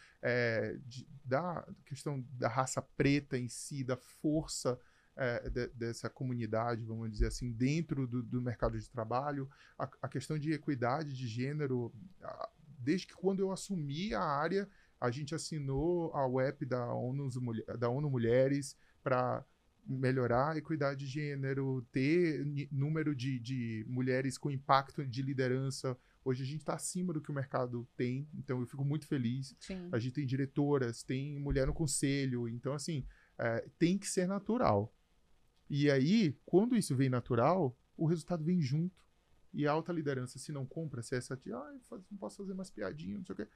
de- da questão da raça preta em si, da força é, de- dessa comunidade, vamos dizer assim, dentro do, do mercado de trabalho, a, a questão de equidade de gênero, a- desde que quando eu assumi a área, a gente assinou a web da ONU, da ONU Mulheres para melhorar a equidade de gênero, ter número de, de mulheres com impacto de liderança. Hoje a gente está acima do que o mercado tem, então eu fico muito feliz. Sim. A gente tem diretoras, tem mulher no conselho, então assim, é, tem que ser natural. E aí, quando isso vem natural, o resultado vem junto. E a alta liderança, se não compra, se é essa tia, ah, não posso fazer mais piadinha, não sei o quê,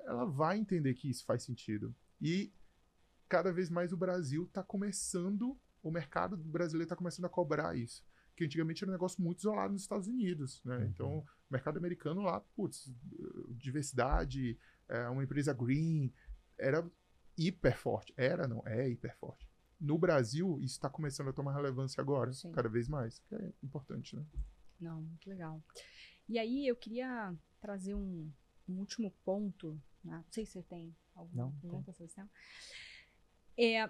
ela vai entender que isso faz sentido. E cada vez mais o Brasil está começando o mercado brasileiro está começando a cobrar isso. Que antigamente era um negócio muito isolado nos Estados Unidos, né? Uhum. Então, o mercado americano lá, putz, diversidade, é, uma empresa green, era hiper forte. Era, não, é hiper forte. No Brasil, isso está começando a tomar relevância agora, Sim. cada vez mais, que é importante, né? Não, muito legal. E aí eu queria trazer um, um último ponto, né? não sei se você tem algum Não, tema. É,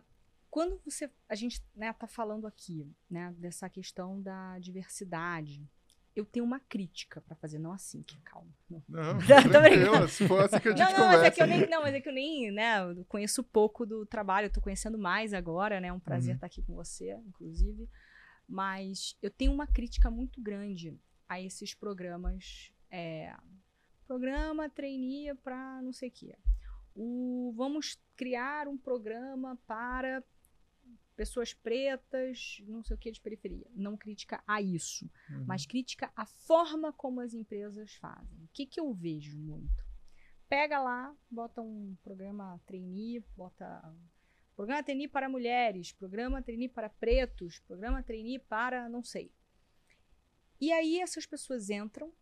quando você, a gente está falando aqui né, dessa questão da diversidade, eu tenho uma crítica para fazer, não assim, que calma. Não, Não, <laughs> Tô tranquilo, brincando. se for assim que a gente não, não, mas é que eu nem, não, mas é que eu nem, né, eu conheço pouco do trabalho, eu tô conhecendo mais agora, né, é um prazer Uhum. estar aqui com você, inclusive, mas eu tenho uma crítica muito grande a esses programas, é, programa trainee para não sei o quê. O, vamos criar um programa para pessoas pretas, não sei o que de periferia. Não crítica a isso Uhum. mas crítica a forma como as empresas fazem. O que, que eu vejo muito? Pega lá, bota um programa trainee, bota programa trainee para mulheres, programa trainee para pretos, programa trainee para não sei. E aí essas pessoas entram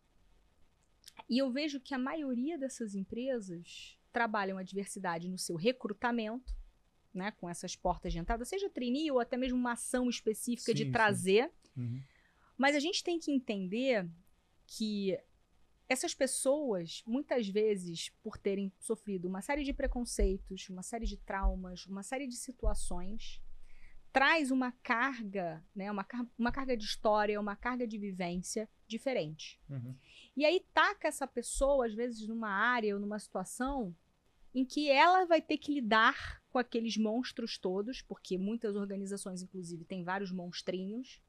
e eu vejo que a maioria dessas empresas trabalham a diversidade no seu recrutamento, né, com essas portas de entrada, seja trainee ou até mesmo uma ação específica Sim, de trazer Uhum. mas a gente tem que entender que essas pessoas, muitas vezes, por terem sofrido uma série de preconceitos, uma série de traumas, uma série de situações, traz uma carga, né, uma, car- uma carga de história, uma carga de vivência diferente. Uhum. E aí taca essa pessoa, às vezes, numa área ou numa situação em que ela vai ter que lidar com aqueles monstros todos, porque muitas organizações, inclusive, têm vários monstrinhos,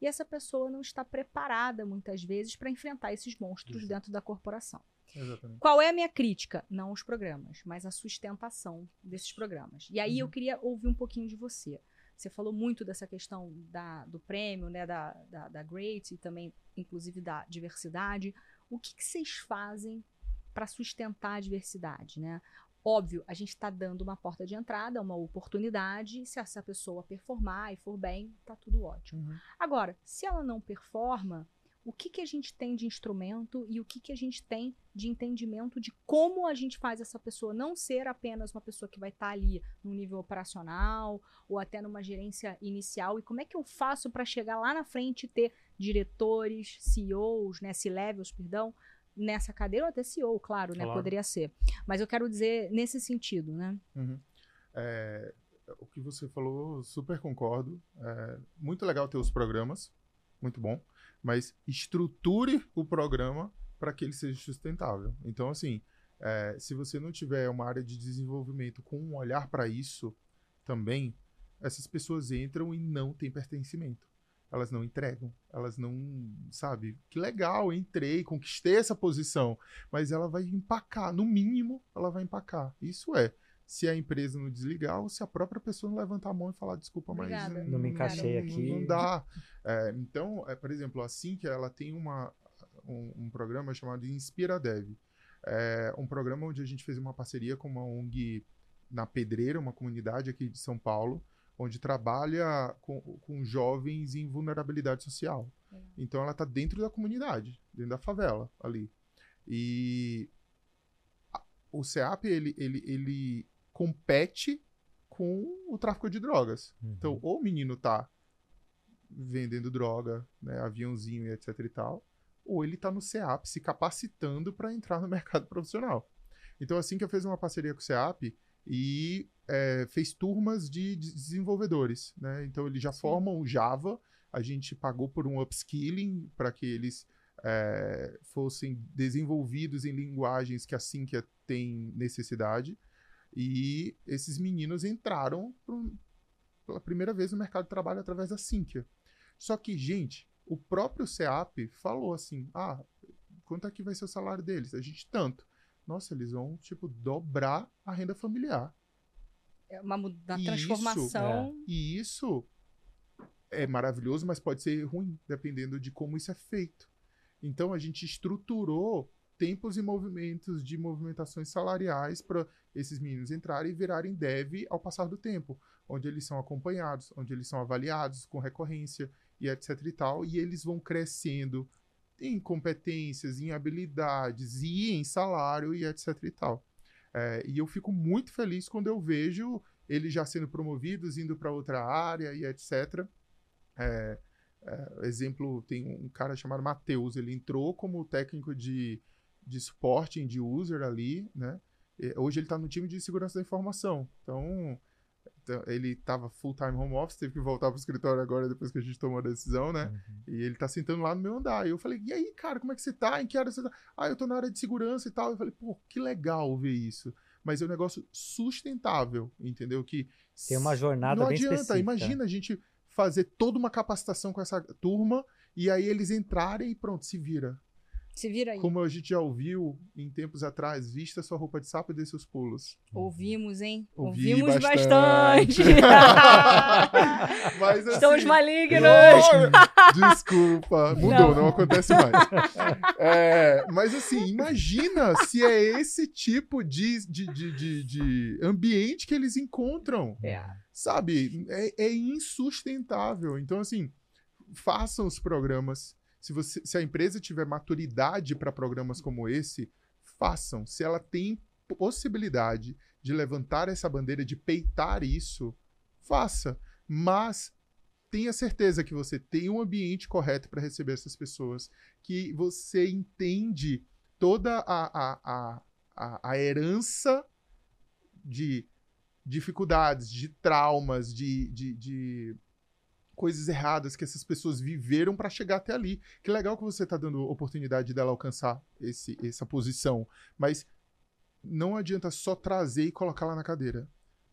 e essa pessoa não está preparada, muitas vezes, para enfrentar esses monstros Exato. dentro da corporação. Exatamente. Qual é a minha crítica? Não os programas, mas a sustentação desses programas. E aí eu Uhum. queria ouvir um pouquinho de você. Você falou muito dessa questão da, do prêmio, né, da, da, da Great e também, inclusive, da diversidade. O que, que vocês fazem para sustentar a diversidade, né? Óbvio, a gente está dando uma porta de entrada, uma oportunidade. Se essa pessoa performar e for bem, tá tudo ótimo. Uhum. Agora, se ela não performa, o que, que a gente tem de instrumento e o que, que a gente tem de entendimento de como a gente faz essa pessoa não ser apenas uma pessoa que vai estar ali no nível operacional ou até numa gerência inicial e como é que eu faço para chegar lá na frente e ter diretores, CEOs, né, C-levels, perdão, nessa cadeira ou até CEO, claro, né, Claro. poderia ser. Mas eu quero dizer nesse sentido, né? Uhum. É, o que você falou, super concordo. É, muito legal ter os programas, muito bom. Mas estruture o programa para que ele seja sustentável. Então, assim, é, se você não tiver uma área de desenvolvimento com um olhar para isso também, essas pessoas entram e não têm pertencimento. Elas não entregam, elas não, sabe? Que legal, entrei, conquistei essa posição, mas ela vai empacar, no mínimo, ela vai empacar. Isso é, se a empresa não desligar ou se a própria pessoa não levantar a mão e falar desculpa, Obrigada. mas Não me encaixei não- aqui. Não dá. É, então, é, por exemplo, assim que ela tem uma, um, um programa chamado Inspira Dev. É um programa onde a gente fez uma parceria com uma ONG na Pedreira, uma comunidade aqui de São Paulo, onde trabalha com, com jovens em vulnerabilidade social. Legal. Então ela está dentro da comunidade, dentro da favela ali. E o CEAP, ele, ele, ele compete com o tráfico de drogas. Uhum. Então, ou o menino tá vendendo droga, né, aviãozinho e etc e tal, ou ele tá no CEAP se capacitando para entrar no <laughs> mercado profissional. Então, assim que eu fiz uma parceria com o CEAP e é, fez turmas de de desenvolvedores, né? Então, eles já Sim. formam o Java, a gente pagou por um upskilling para que eles é, fossem desenvolvidos em linguagens que a Sinqia tem necessidade. E esses meninos entraram pro- pela primeira vez no mercado de trabalho através da Sinqia. Só que, gente, o próprio CEAP falou assim: ah, quanto é que vai ser o salário deles? A gente, tanto. Nossa, eles vão, tipo, dobrar a renda familiar. É uma mu- da Isso, transformação. E isso é maravilhoso, mas pode ser ruim, dependendo de como isso é feito. Então a gente estruturou tempos e movimentos de movimentações salariais para esses meninos entrarem e virarem dev ao passar do tempo, onde eles são acompanhados, onde eles são avaliados com recorrência e etc e tal, e eles vão crescendo em competências, em habilidades e em salário e etc e tal. É, e eu fico muito feliz quando eu vejo eles já sendo promovidos, indo para outra área e etc. É, é, exemplo, tem um cara chamado Matheus, ele entrou como técnico de, de suporte de user ali, né? Hoje ele está no time de segurança da informação. Então, ele estava full time home office, teve que voltar para o escritório agora depois que a gente tomou a decisão, né? Uhum. E ele está sentando lá no meu andar. E eu falei, e aí, cara, como é que você tá? Em que área você tá? Ah, eu estou na área de segurança e tal. Eu falei, pô, que legal ver isso. Mas é um negócio sustentável, entendeu? Que tem uma jornada não bem adianta. Específica. Imagina a gente fazer toda uma capacitação com essa turma e aí eles entrarem e pronto, se vira. Se vira aí. Como a gente já ouviu em tempos atrás, vista sua roupa de sapo e dê seus pulos. Ouvimos, hein? Ouvi Ouvimos bastante. bastante. <laughs> Mas, assim, Estamos malignos. desculpa, mudou, não, não acontece mais. É, mas assim, imagina se é esse tipo de, de, de, de, de ambiente que eles encontram. É. Sabe? É, é insustentável. Então, assim, façam os programas se, você, se a empresa tiver maturidade para programas como esse, façam. Se ela tem possibilidade de levantar essa bandeira, de peitar isso, faça. Mas tenha certeza que você tem um ambiente correto para receber essas pessoas, que você entende toda a, a, a, a, herança de dificuldades, de traumas, de, de, de coisas erradas que essas pessoas viveram para chegar até ali. Que legal que você está dando oportunidade dela alcançar esse, essa posição, mas não adianta só trazer e colocar lá na cadeira.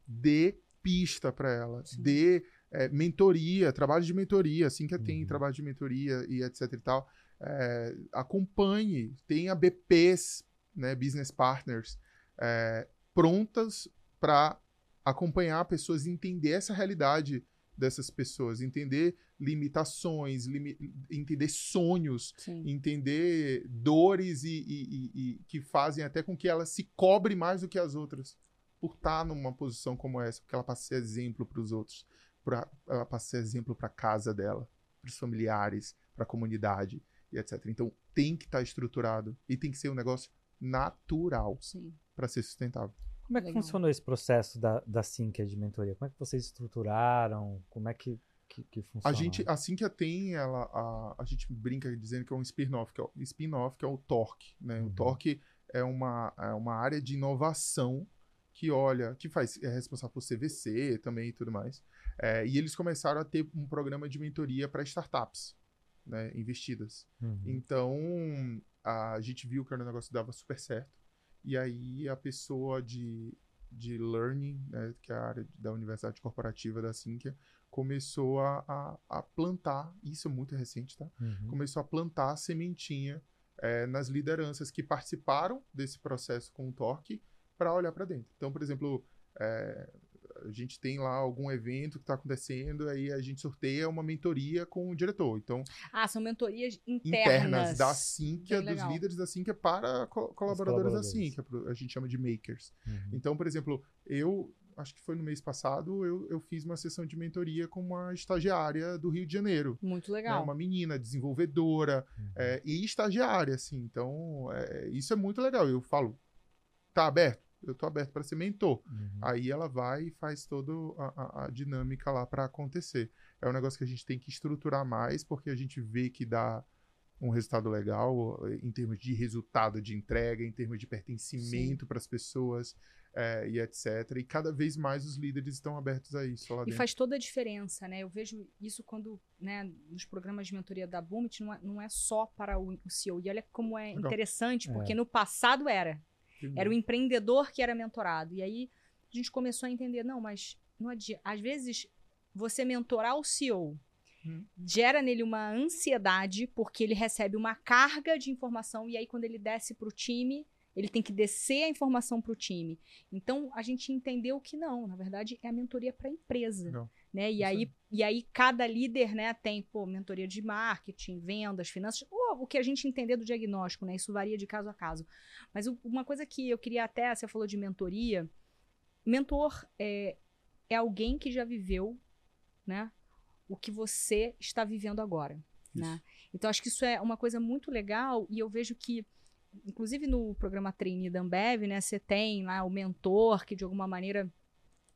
Dê pista para ela, Sim. dê é, mentoria, trabalho de mentoria, assim que uhum. tem trabalho de mentoria e etc e tal. É, acompanhe, tenha BPs, né, business partners, é, prontas para acompanhar pessoas e entender essa realidade dessas pessoas, entender limitações, limi entender sonhos, Sim. entender dores e, e, e, e, que fazem até com que ela se cobre mais do que as outras por estar numa posição como essa, porque ela passa a ser exemplo para os outros, pra, ela passa a ser exemplo para a casa dela, para os familiares, para a comunidade e etc. Então tem que estar tá estruturado e tem que ser um negócio natural para ser sustentável. Como é que Legal. funcionou esse processo da, da Sinqia de mentoria? Como é que vocês estruturaram? Como é que, que, que funciona? A gente, a Sinqia tem, ela, a, a gente brinca dizendo que é um spin-off, que é o spin-off, que é o Torque, né? Uhum. O Torque é uma, é uma área de inovação que olha, que faz, é responsável por CVC também e tudo mais. É, e eles começaram a ter um programa de mentoria para startups, né, investidas. Uhum. Então, a gente viu que o negócio dava super certo. E aí a pessoa de, de learning, né, que é a área da Universidade Corporativa da Sinqia, começou a, a, a, plantar, isso é muito recente, tá? Uhum. Começou a plantar a sementinha é, nas lideranças que participaram desse processo com o Torque para olhar para dentro. Então, por exemplo, é, a gente tem lá algum evento que está acontecendo, aí a gente sorteia uma mentoria com o diretor. Então, ah, são mentorias internas, internas da Sinqia, dos líderes da Sinqia para co colaboradores, da Sinqia, a gente chama de makers. Uhum. Então, por exemplo, eu acho que foi no mês passado, eu, eu fiz uma sessão de mentoria com uma estagiária do Rio de Janeiro. Muito legal. Né, uma menina desenvolvedora uhum. é, e estagiária, assim. Então, é, isso é muito legal. Eu falo, tá aberto? Eu tô aberto para ser mentor. Uhum. Aí ela vai e faz toda a, dinâmica lá para acontecer. É um negócio que a gente tem que estruturar mais, porque a gente vê que dá um resultado legal em termos de resultado de entrega, em termos de pertencimento para as pessoas. É, e etc. E cada vez mais os líderes estão abertos a isso. e faz toda a diferença, né? Eu vejo isso quando, né, nos programas de mentoria da Boomit, não é, não é só para o, o CEO. E olha como é legal. interessante, porque é. no passado era. Era o empreendedor que era mentorado. E aí a gente começou a entender, não, mas não adianta. Às vezes, você mentorar o CEO hum. gera nele uma ansiedade, porque ele recebe uma carga de informação, e aí quando ele desce para o time, ele tem que descer a informação para o time. Então, a gente entendeu que não, na verdade, é a mentoria para a empresa. Não. Né? E, aí, e aí, cada líder né, tem pô, mentoria de marketing, vendas, finanças, ou o que a gente entender do diagnóstico, né? Isso varia de caso a caso. Mas uma coisa que eu queria até, você falou de mentoria. Mentor é, é alguém que já viveu, né? O que você está vivendo agora, né? Então, acho que isso é uma coisa muito legal e eu vejo que inclusive no programa Trainee da Ambev, né, você tem lá o mentor que de alguma maneira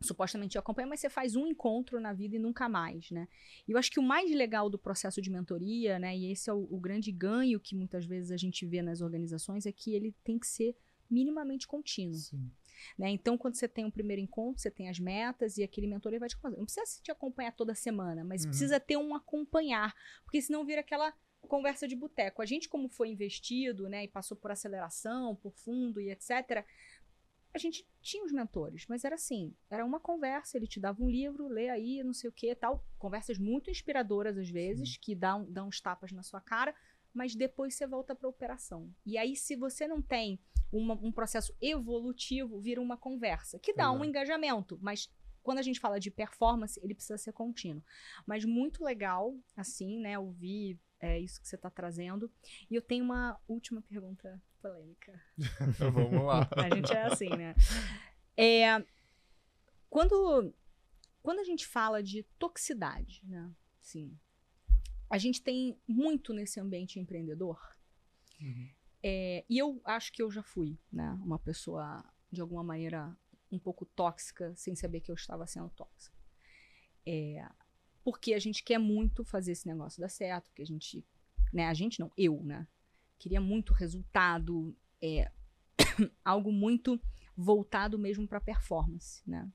supostamente acompanha, mas você faz um encontro na vida e nunca mais, né? E eu acho que o mais legal do processo de mentoria, né, e esse é o, o, grande ganho que muitas vezes a gente vê nas organizações, é que ele tem que ser minimamente contínuo. Sim. Né? Então, quando você tem um primeiro encontro, você tem as metas e aquele mentor ele vai te acompanhar. Não precisa te acompanhar toda semana, mas uhum. precisa ter um acompanhar, porque senão vira aquela conversa de boteco. A gente, como foi investido, né, e passou por aceleração, por fundo e etc., a gente tinha os mentores, mas era assim, era uma conversa, ele te dava um livro, lê aí, não sei o que, tal, conversas muito inspiradoras às vezes, Sim. que dão, dão uns tapas na sua cara, mas depois você volta para a operação. E aí, se você não tem uma, um processo evolutivo, vira uma conversa, que dá um engajamento, mas quando a gente fala de performance, ele precisa ser contínuo. Mas muito legal, assim, né, ouvir é isso que você está trazendo. E eu tenho uma última pergunta polêmica. <laughs> Vamos lá. A gente é assim, né? É, quando, quando a gente fala de toxicidade, né? Sim. A gente tem muito nesse ambiente empreendedor. Uhum. É, e eu acho que eu já fui, né? Uma pessoa, de alguma maneira, um pouco tóxica, sem saber que eu estava sendo tóxica. É, porque a gente quer muito fazer esse negócio dar certo, porque a gente, né, a gente não, eu, né, queria muito resultado, é, <coughs> algo muito voltado mesmo para performance, né?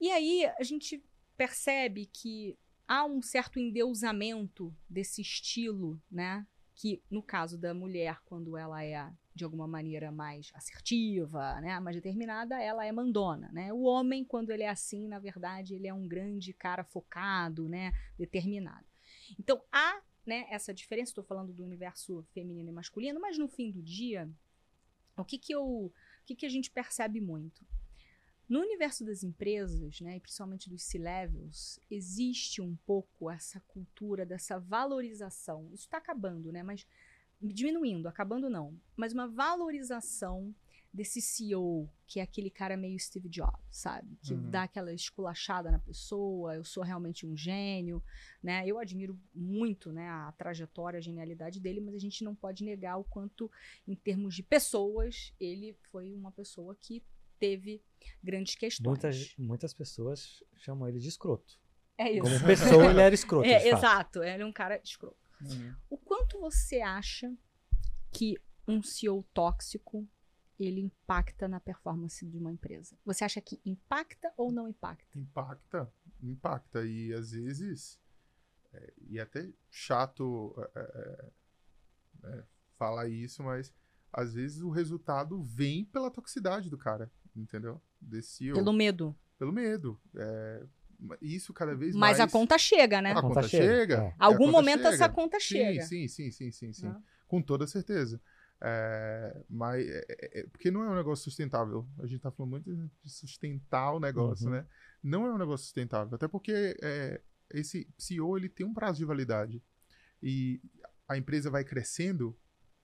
E aí a gente percebe que há um certo endeusamento desse estilo, né? Que no caso da mulher, quando ela é de alguma maneira mais assertiva, né, mais determinada, ela é mandona, né? O homem, quando ele é assim, na verdade, ele é um grande cara focado, né, determinado. Então, há, né, essa diferença, estou falando do universo feminino e masculino, mas no fim do dia, o que que eu, o que que a gente percebe muito? No universo das empresas, né, e principalmente dos C-levels, existe um pouco essa cultura dessa valorização. Isso está acabando, né? Mas diminuindo, acabando não, mas uma valorização desse CEO, que é aquele cara meio Steve Jobs, sabe? Que uhum. dá aquela esculachada na pessoa, eu sou realmente um gênio, né? Eu admiro muito, né, a trajetória, a genialidade dele, mas a gente não pode negar o quanto, em termos de pessoas, ele foi uma pessoa que teve grandes questões. Muitas, muitas pessoas chamam ele de escroto. É isso. Como pessoa, ele era <laughs> escroto. É, exato, ele é um cara escroto. Uhum. O quanto você acha que um CEO tóxico ele impacta na performance de uma empresa? Você acha que impacta ou não impacta? Impacta, impacta. E às vezes, é, e é até chato é, é, é, falar isso, mas às vezes o resultado vem pela toxicidade do cara, entendeu? Desse CEO. Pelo medo. Pelo medo. É, isso cada vez mais. Mas a conta chega, né? A, conta, conta chega. chega. É. Algum conta momento chega. essa conta chega. Sim, sim, sim, sim, sim, sim. Com toda certeza. É, mas é, é, é, porque não é um negócio sustentável. A gente está falando muito de sustentar o negócio, uhum. né? Não é um negócio sustentável, até porque é, esse CEO ele tem um prazo de validade e a empresa vai crescendo,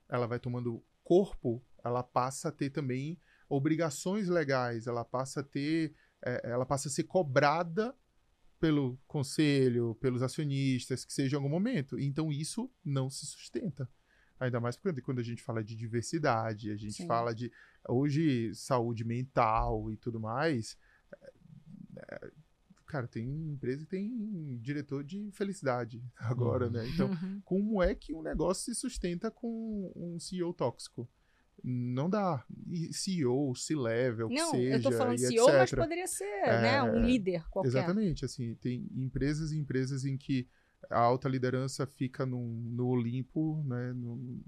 ela vai tomando corpo, ela passa a ter também obrigações legais, ela passa a ter, é, ela passa a ser cobrada pelo conselho, pelos acionistas, que seja em algum momento. Então isso não se sustenta. Ainda mais porque quando a gente fala de diversidade, a gente Sim. fala de hoje saúde mental e tudo mais. É, cara, tem empresa que tem diretor de felicidade <laughs> agora, uhum. né? Então, <laughs> como é que um negócio se sustenta com um CEO tóxico? Não dá. CEO, C-level, que seja. Não, eu tô falando CEO, etc. mas poderia ser é, né, um líder qualquer. Exatamente. Assim, tem empresas e empresas em que a alta liderança fica no, no Olimpo, né, no,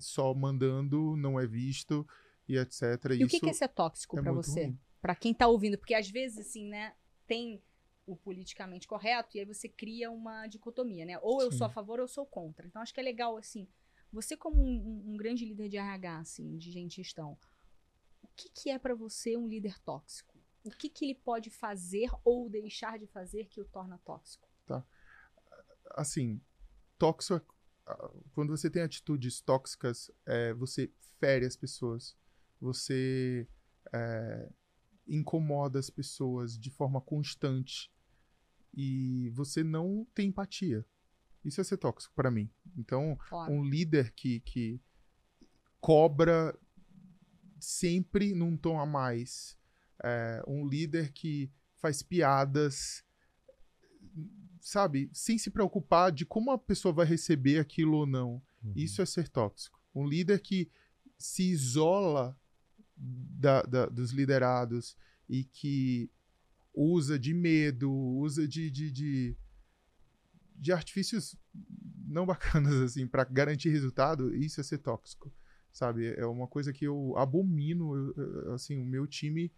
só mandando, não é visto e etc. E Isso o que, que é ser tóxico é para você? Para quem tá ouvindo? Porque às vezes, assim, né, tem o politicamente correto e aí você cria uma dicotomia, né? Ou eu Sim. sou a favor ou eu sou contra. Então acho que é legal, assim, você, como um, um grande líder de RH, assim, de gestão, o que, que é para você um líder tóxico? O que, que ele pode fazer ou deixar de fazer que o torna tóxico? Tá. Assim, tóxico, quando você tem atitudes tóxicas, é, você fere as pessoas, você é, incomoda as pessoas de forma constante e você não tem empatia. Isso é ser tóxico para mim. Então, Claro. um líder que, que cobra sempre num tom a mais, é, um líder que faz piadas, sabe, sem se preocupar de como a pessoa vai receber aquilo ou não. Uhum. Isso é ser tóxico. Um líder que se isola da- da- dos liderados e que usa de medo, usa de, de, de, de artifícios não bacanas <laughs> assim para garantir resultado, isso é ser tóxico, sabe? É uma coisa que eu abomino, eu- assim, o meu time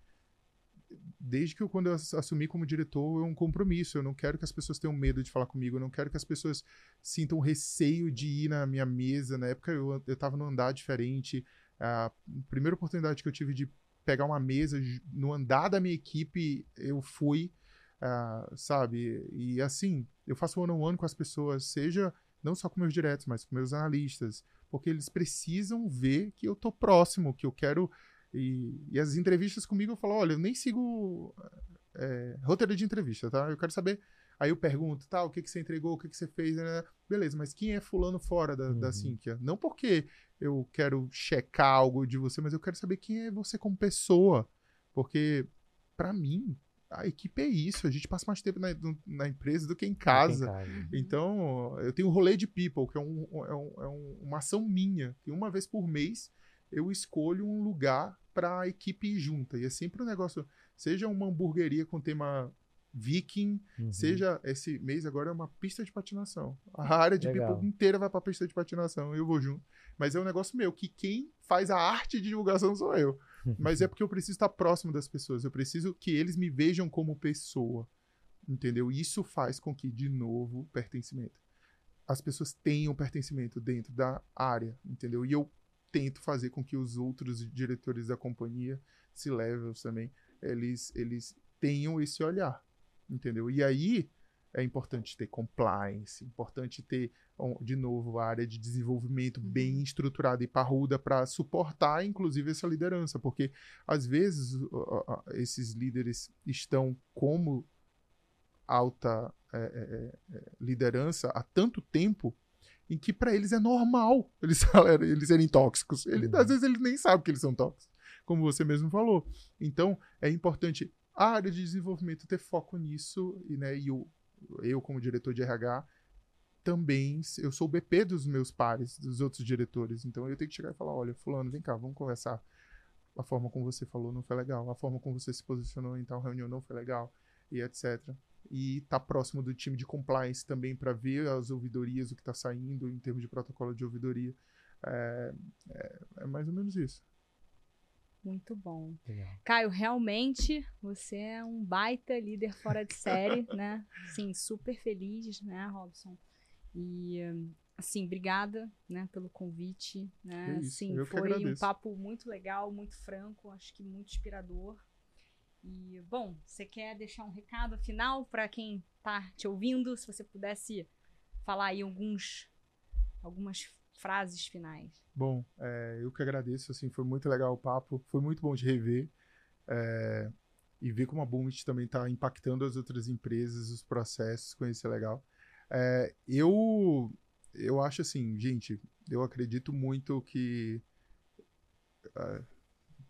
desde que eu, quando eu ass- assumi como diretor, é um compromisso. Eu não quero que as pessoas tenham medo de falar comigo. Eu não quero que as pessoas sintam receio de ir na minha mesa. Na época eu, eu tava num andar diferente. A primeira oportunidade que eu tive de pegar uma mesa no andar da minha equipe, eu fui, ah, sabe? E assim, eu faço one-on-one com as pessoas, seja não só com meus diretos, mas com meus analistas, porque eles precisam ver que eu tô próximo, que eu quero. E, e as entrevistas comigo eu falo: olha, eu nem sigo é, roteiro de entrevista, tá? Eu quero saber. Aí eu pergunto, tá, o que, que você entregou, o que, que você fez, né? Beleza, mas quem é fulano fora da, da Uhum. Sinqia? Não porque eu quero checar algo de você, mas eu quero saber quem é você como pessoa. Porque, pra mim, a equipe é isso. A gente passa mais tempo na, na empresa do que em casa. casa. Então, eu tenho o rolê de people, que é, um- é um- é um- uma ação minha. Que uma vez por mês eu escolho um lugar para a equipe ir junta. E é sempre um negócio, seja uma hamburgueria com tema viking, Uhum. seja esse mês agora é uma pista de patinação. A área de Legal. people inteira vai para pista de patinação, eu vou junto. Mas é um negócio meu, que quem faz a arte de divulgação sou eu. <laughs> Mas é porque eu preciso estar próximo das pessoas, eu preciso que eles me vejam como pessoa. Entendeu? Isso faz com que, de novo, pertencimento. As pessoas tenham pertencimento dentro da área, entendeu? E eu tento fazer com que os outros diretores da companhia, se levels também, eles, eles tenham esse olhar, entendeu? E aí é importante ter compliance, importante ter, de novo, a área de desenvolvimento Uhum. bem estruturada e parruda para suportar, inclusive, essa liderança, porque às vezes esses líderes estão como alta é, é, é, liderança há tanto tempo em que para eles é normal <laughs> eles, eles serem tóxicos. Ele, Uhum. Às vezes eles nem sabem que eles são tóxicos, como você mesmo falou. Então é importante a área de desenvolvimento ter foco nisso e, né, e o, eu como diretor de RH também eu sou o BP dos meus pares, dos outros diretores. Então eu tenho que chegar e falar, olha, fulano, vem cá, vamos conversar. A forma como você falou não foi legal, a forma como você se posicionou em tal reunião não foi legal e etc. E tá próximo do time de compliance também para ver as ouvidorias, o que está saindo em termos de protocolo de ouvidoria. É, é- é mais ou menos isso. Muito bom. Legal. Caio, realmente você é um baita líder fora de série, <laughs> né? Sim, super feliz, né, Robson? E assim, obrigada, né, pelo convite, né? Isso, Sim, foi um papo muito legal, muito franco, acho que muito inspirador. E bom, você quer deixar um recado final para quem tá te ouvindo, se você pudesse falar aí alguns algumas frases finais. Bom, é, eu que agradeço, assim, foi muito legal o papo, foi muito bom de rever é, e ver como a Boomit também está impactando as outras empresas, os processos, conhecer legal. É, eu, eu acho assim, gente, eu acredito muito que, ah,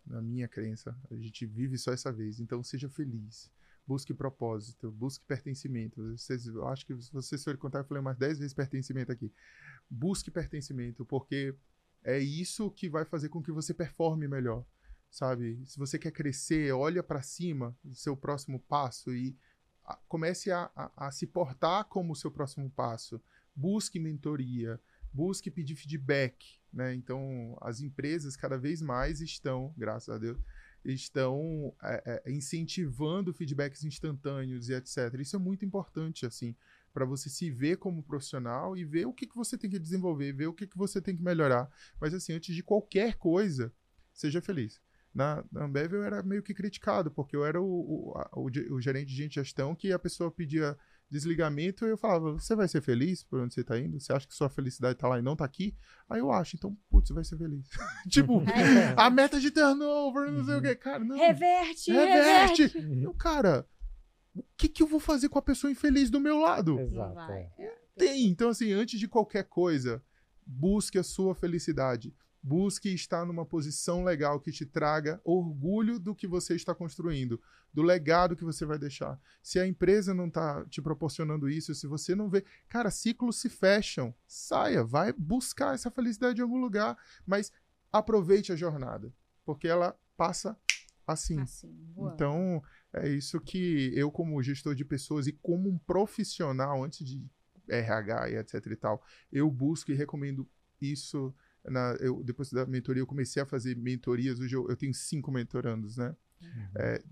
na minha crença, a gente vive só essa vez, então seja feliz. Busque propósito, busque pertencimento. Vocês, eu acho que se vocês forem contar, eu falei umas 10 vezes pertencimento aqui. Busque pertencimento, porque é isso que vai fazer com que você performe melhor, sabe? Se você quer crescer, olha para cima do seu próximo passo e comece a, a- a se portar como o seu próximo passo. Busque mentoria, busque pedir feedback, né? Então, as empresas cada vez mais estão, graças a Deus, estão é, é, incentivando feedbacks instantâneos e etc. Isso é muito importante, assim, para você se ver como profissional e ver o que, que você tem que desenvolver, ver o que, que você tem que melhorar. Mas, assim, antes de qualquer coisa, seja feliz. Na, na Ambev eu era meio que criticado, porque eu era o, o, a- o, o gerente de gestão que a pessoa pedia desligamento, eu falava, você vai ser feliz por onde você tá indo? Você acha que sua felicidade tá lá e não tá aqui? Aí eu acho, então, putz, você vai ser feliz. <laughs> tipo, <laughs> É. a meta de turnover, não sei o que, cara, não. Reverte, Reverte. reverte. Eu, cara, o que que eu vou fazer com a pessoa infeliz do meu lado? Exato. é. É. Tem. Então, assim, antes de qualquer coisa, busque a sua felicidade. Busque estar numa posição legal que te traga orgulho do que você está construindo, do legado que você vai deixar. Se a empresa não está te proporcionando isso, se você não vê. Cara, ciclos se fecham. Saia, vai buscar essa felicidade em algum lugar, mas aproveite a jornada, porque ela passa assim. Assim. Então, é isso que eu, como gestor de pessoas e como um profissional, antes de RH e etc e tal, eu busco e recomendo isso. Na, eu, depois da mentoria, eu comecei a fazer mentorias. Hoje eu, eu tenho cinco mentorandos, né? É,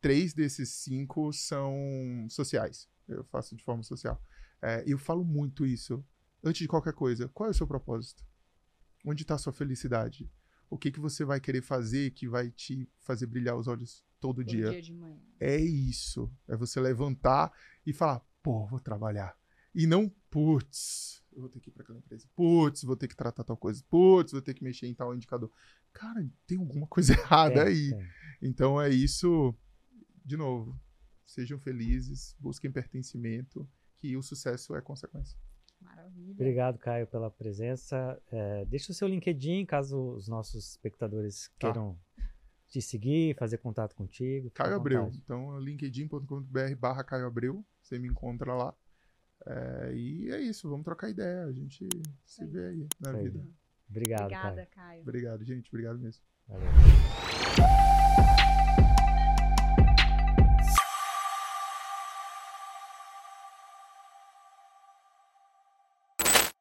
três desses cinco são sociais. Eu faço de forma social. É, eu falo muito isso. Antes de qualquer coisa, qual é o seu propósito? Onde está a sua felicidade? O que, que você vai querer fazer que vai te fazer brilhar os olhos todo Todo dia? dia de manhã. É isso. É você levantar e falar, pô, vou trabalhar. E não, putz, eu vou ter que ir para aquela empresa. Putz, vou ter que tratar tal coisa. Putz, vou ter que mexer em tal indicador. Cara, tem alguma coisa <laughs> errada Tem, aí. tem. Então é isso. De novo, sejam felizes, busquem pertencimento, que o sucesso é consequência. Maravilha. Obrigado, Caio, pela presença. É, deixa o seu LinkedIn, caso os nossos espectadores Tá. queiram te seguir, fazer contato contigo. Caio Abreu. Então, linkedin.com.br barra Caio Abreu. Você me encontra lá. É, e é isso, vamos trocar ideia. A gente se aí. vê aí na vida. Obrigado, Obrigada, Caio. Caio. Obrigado, gente. Obrigado mesmo. Valeu.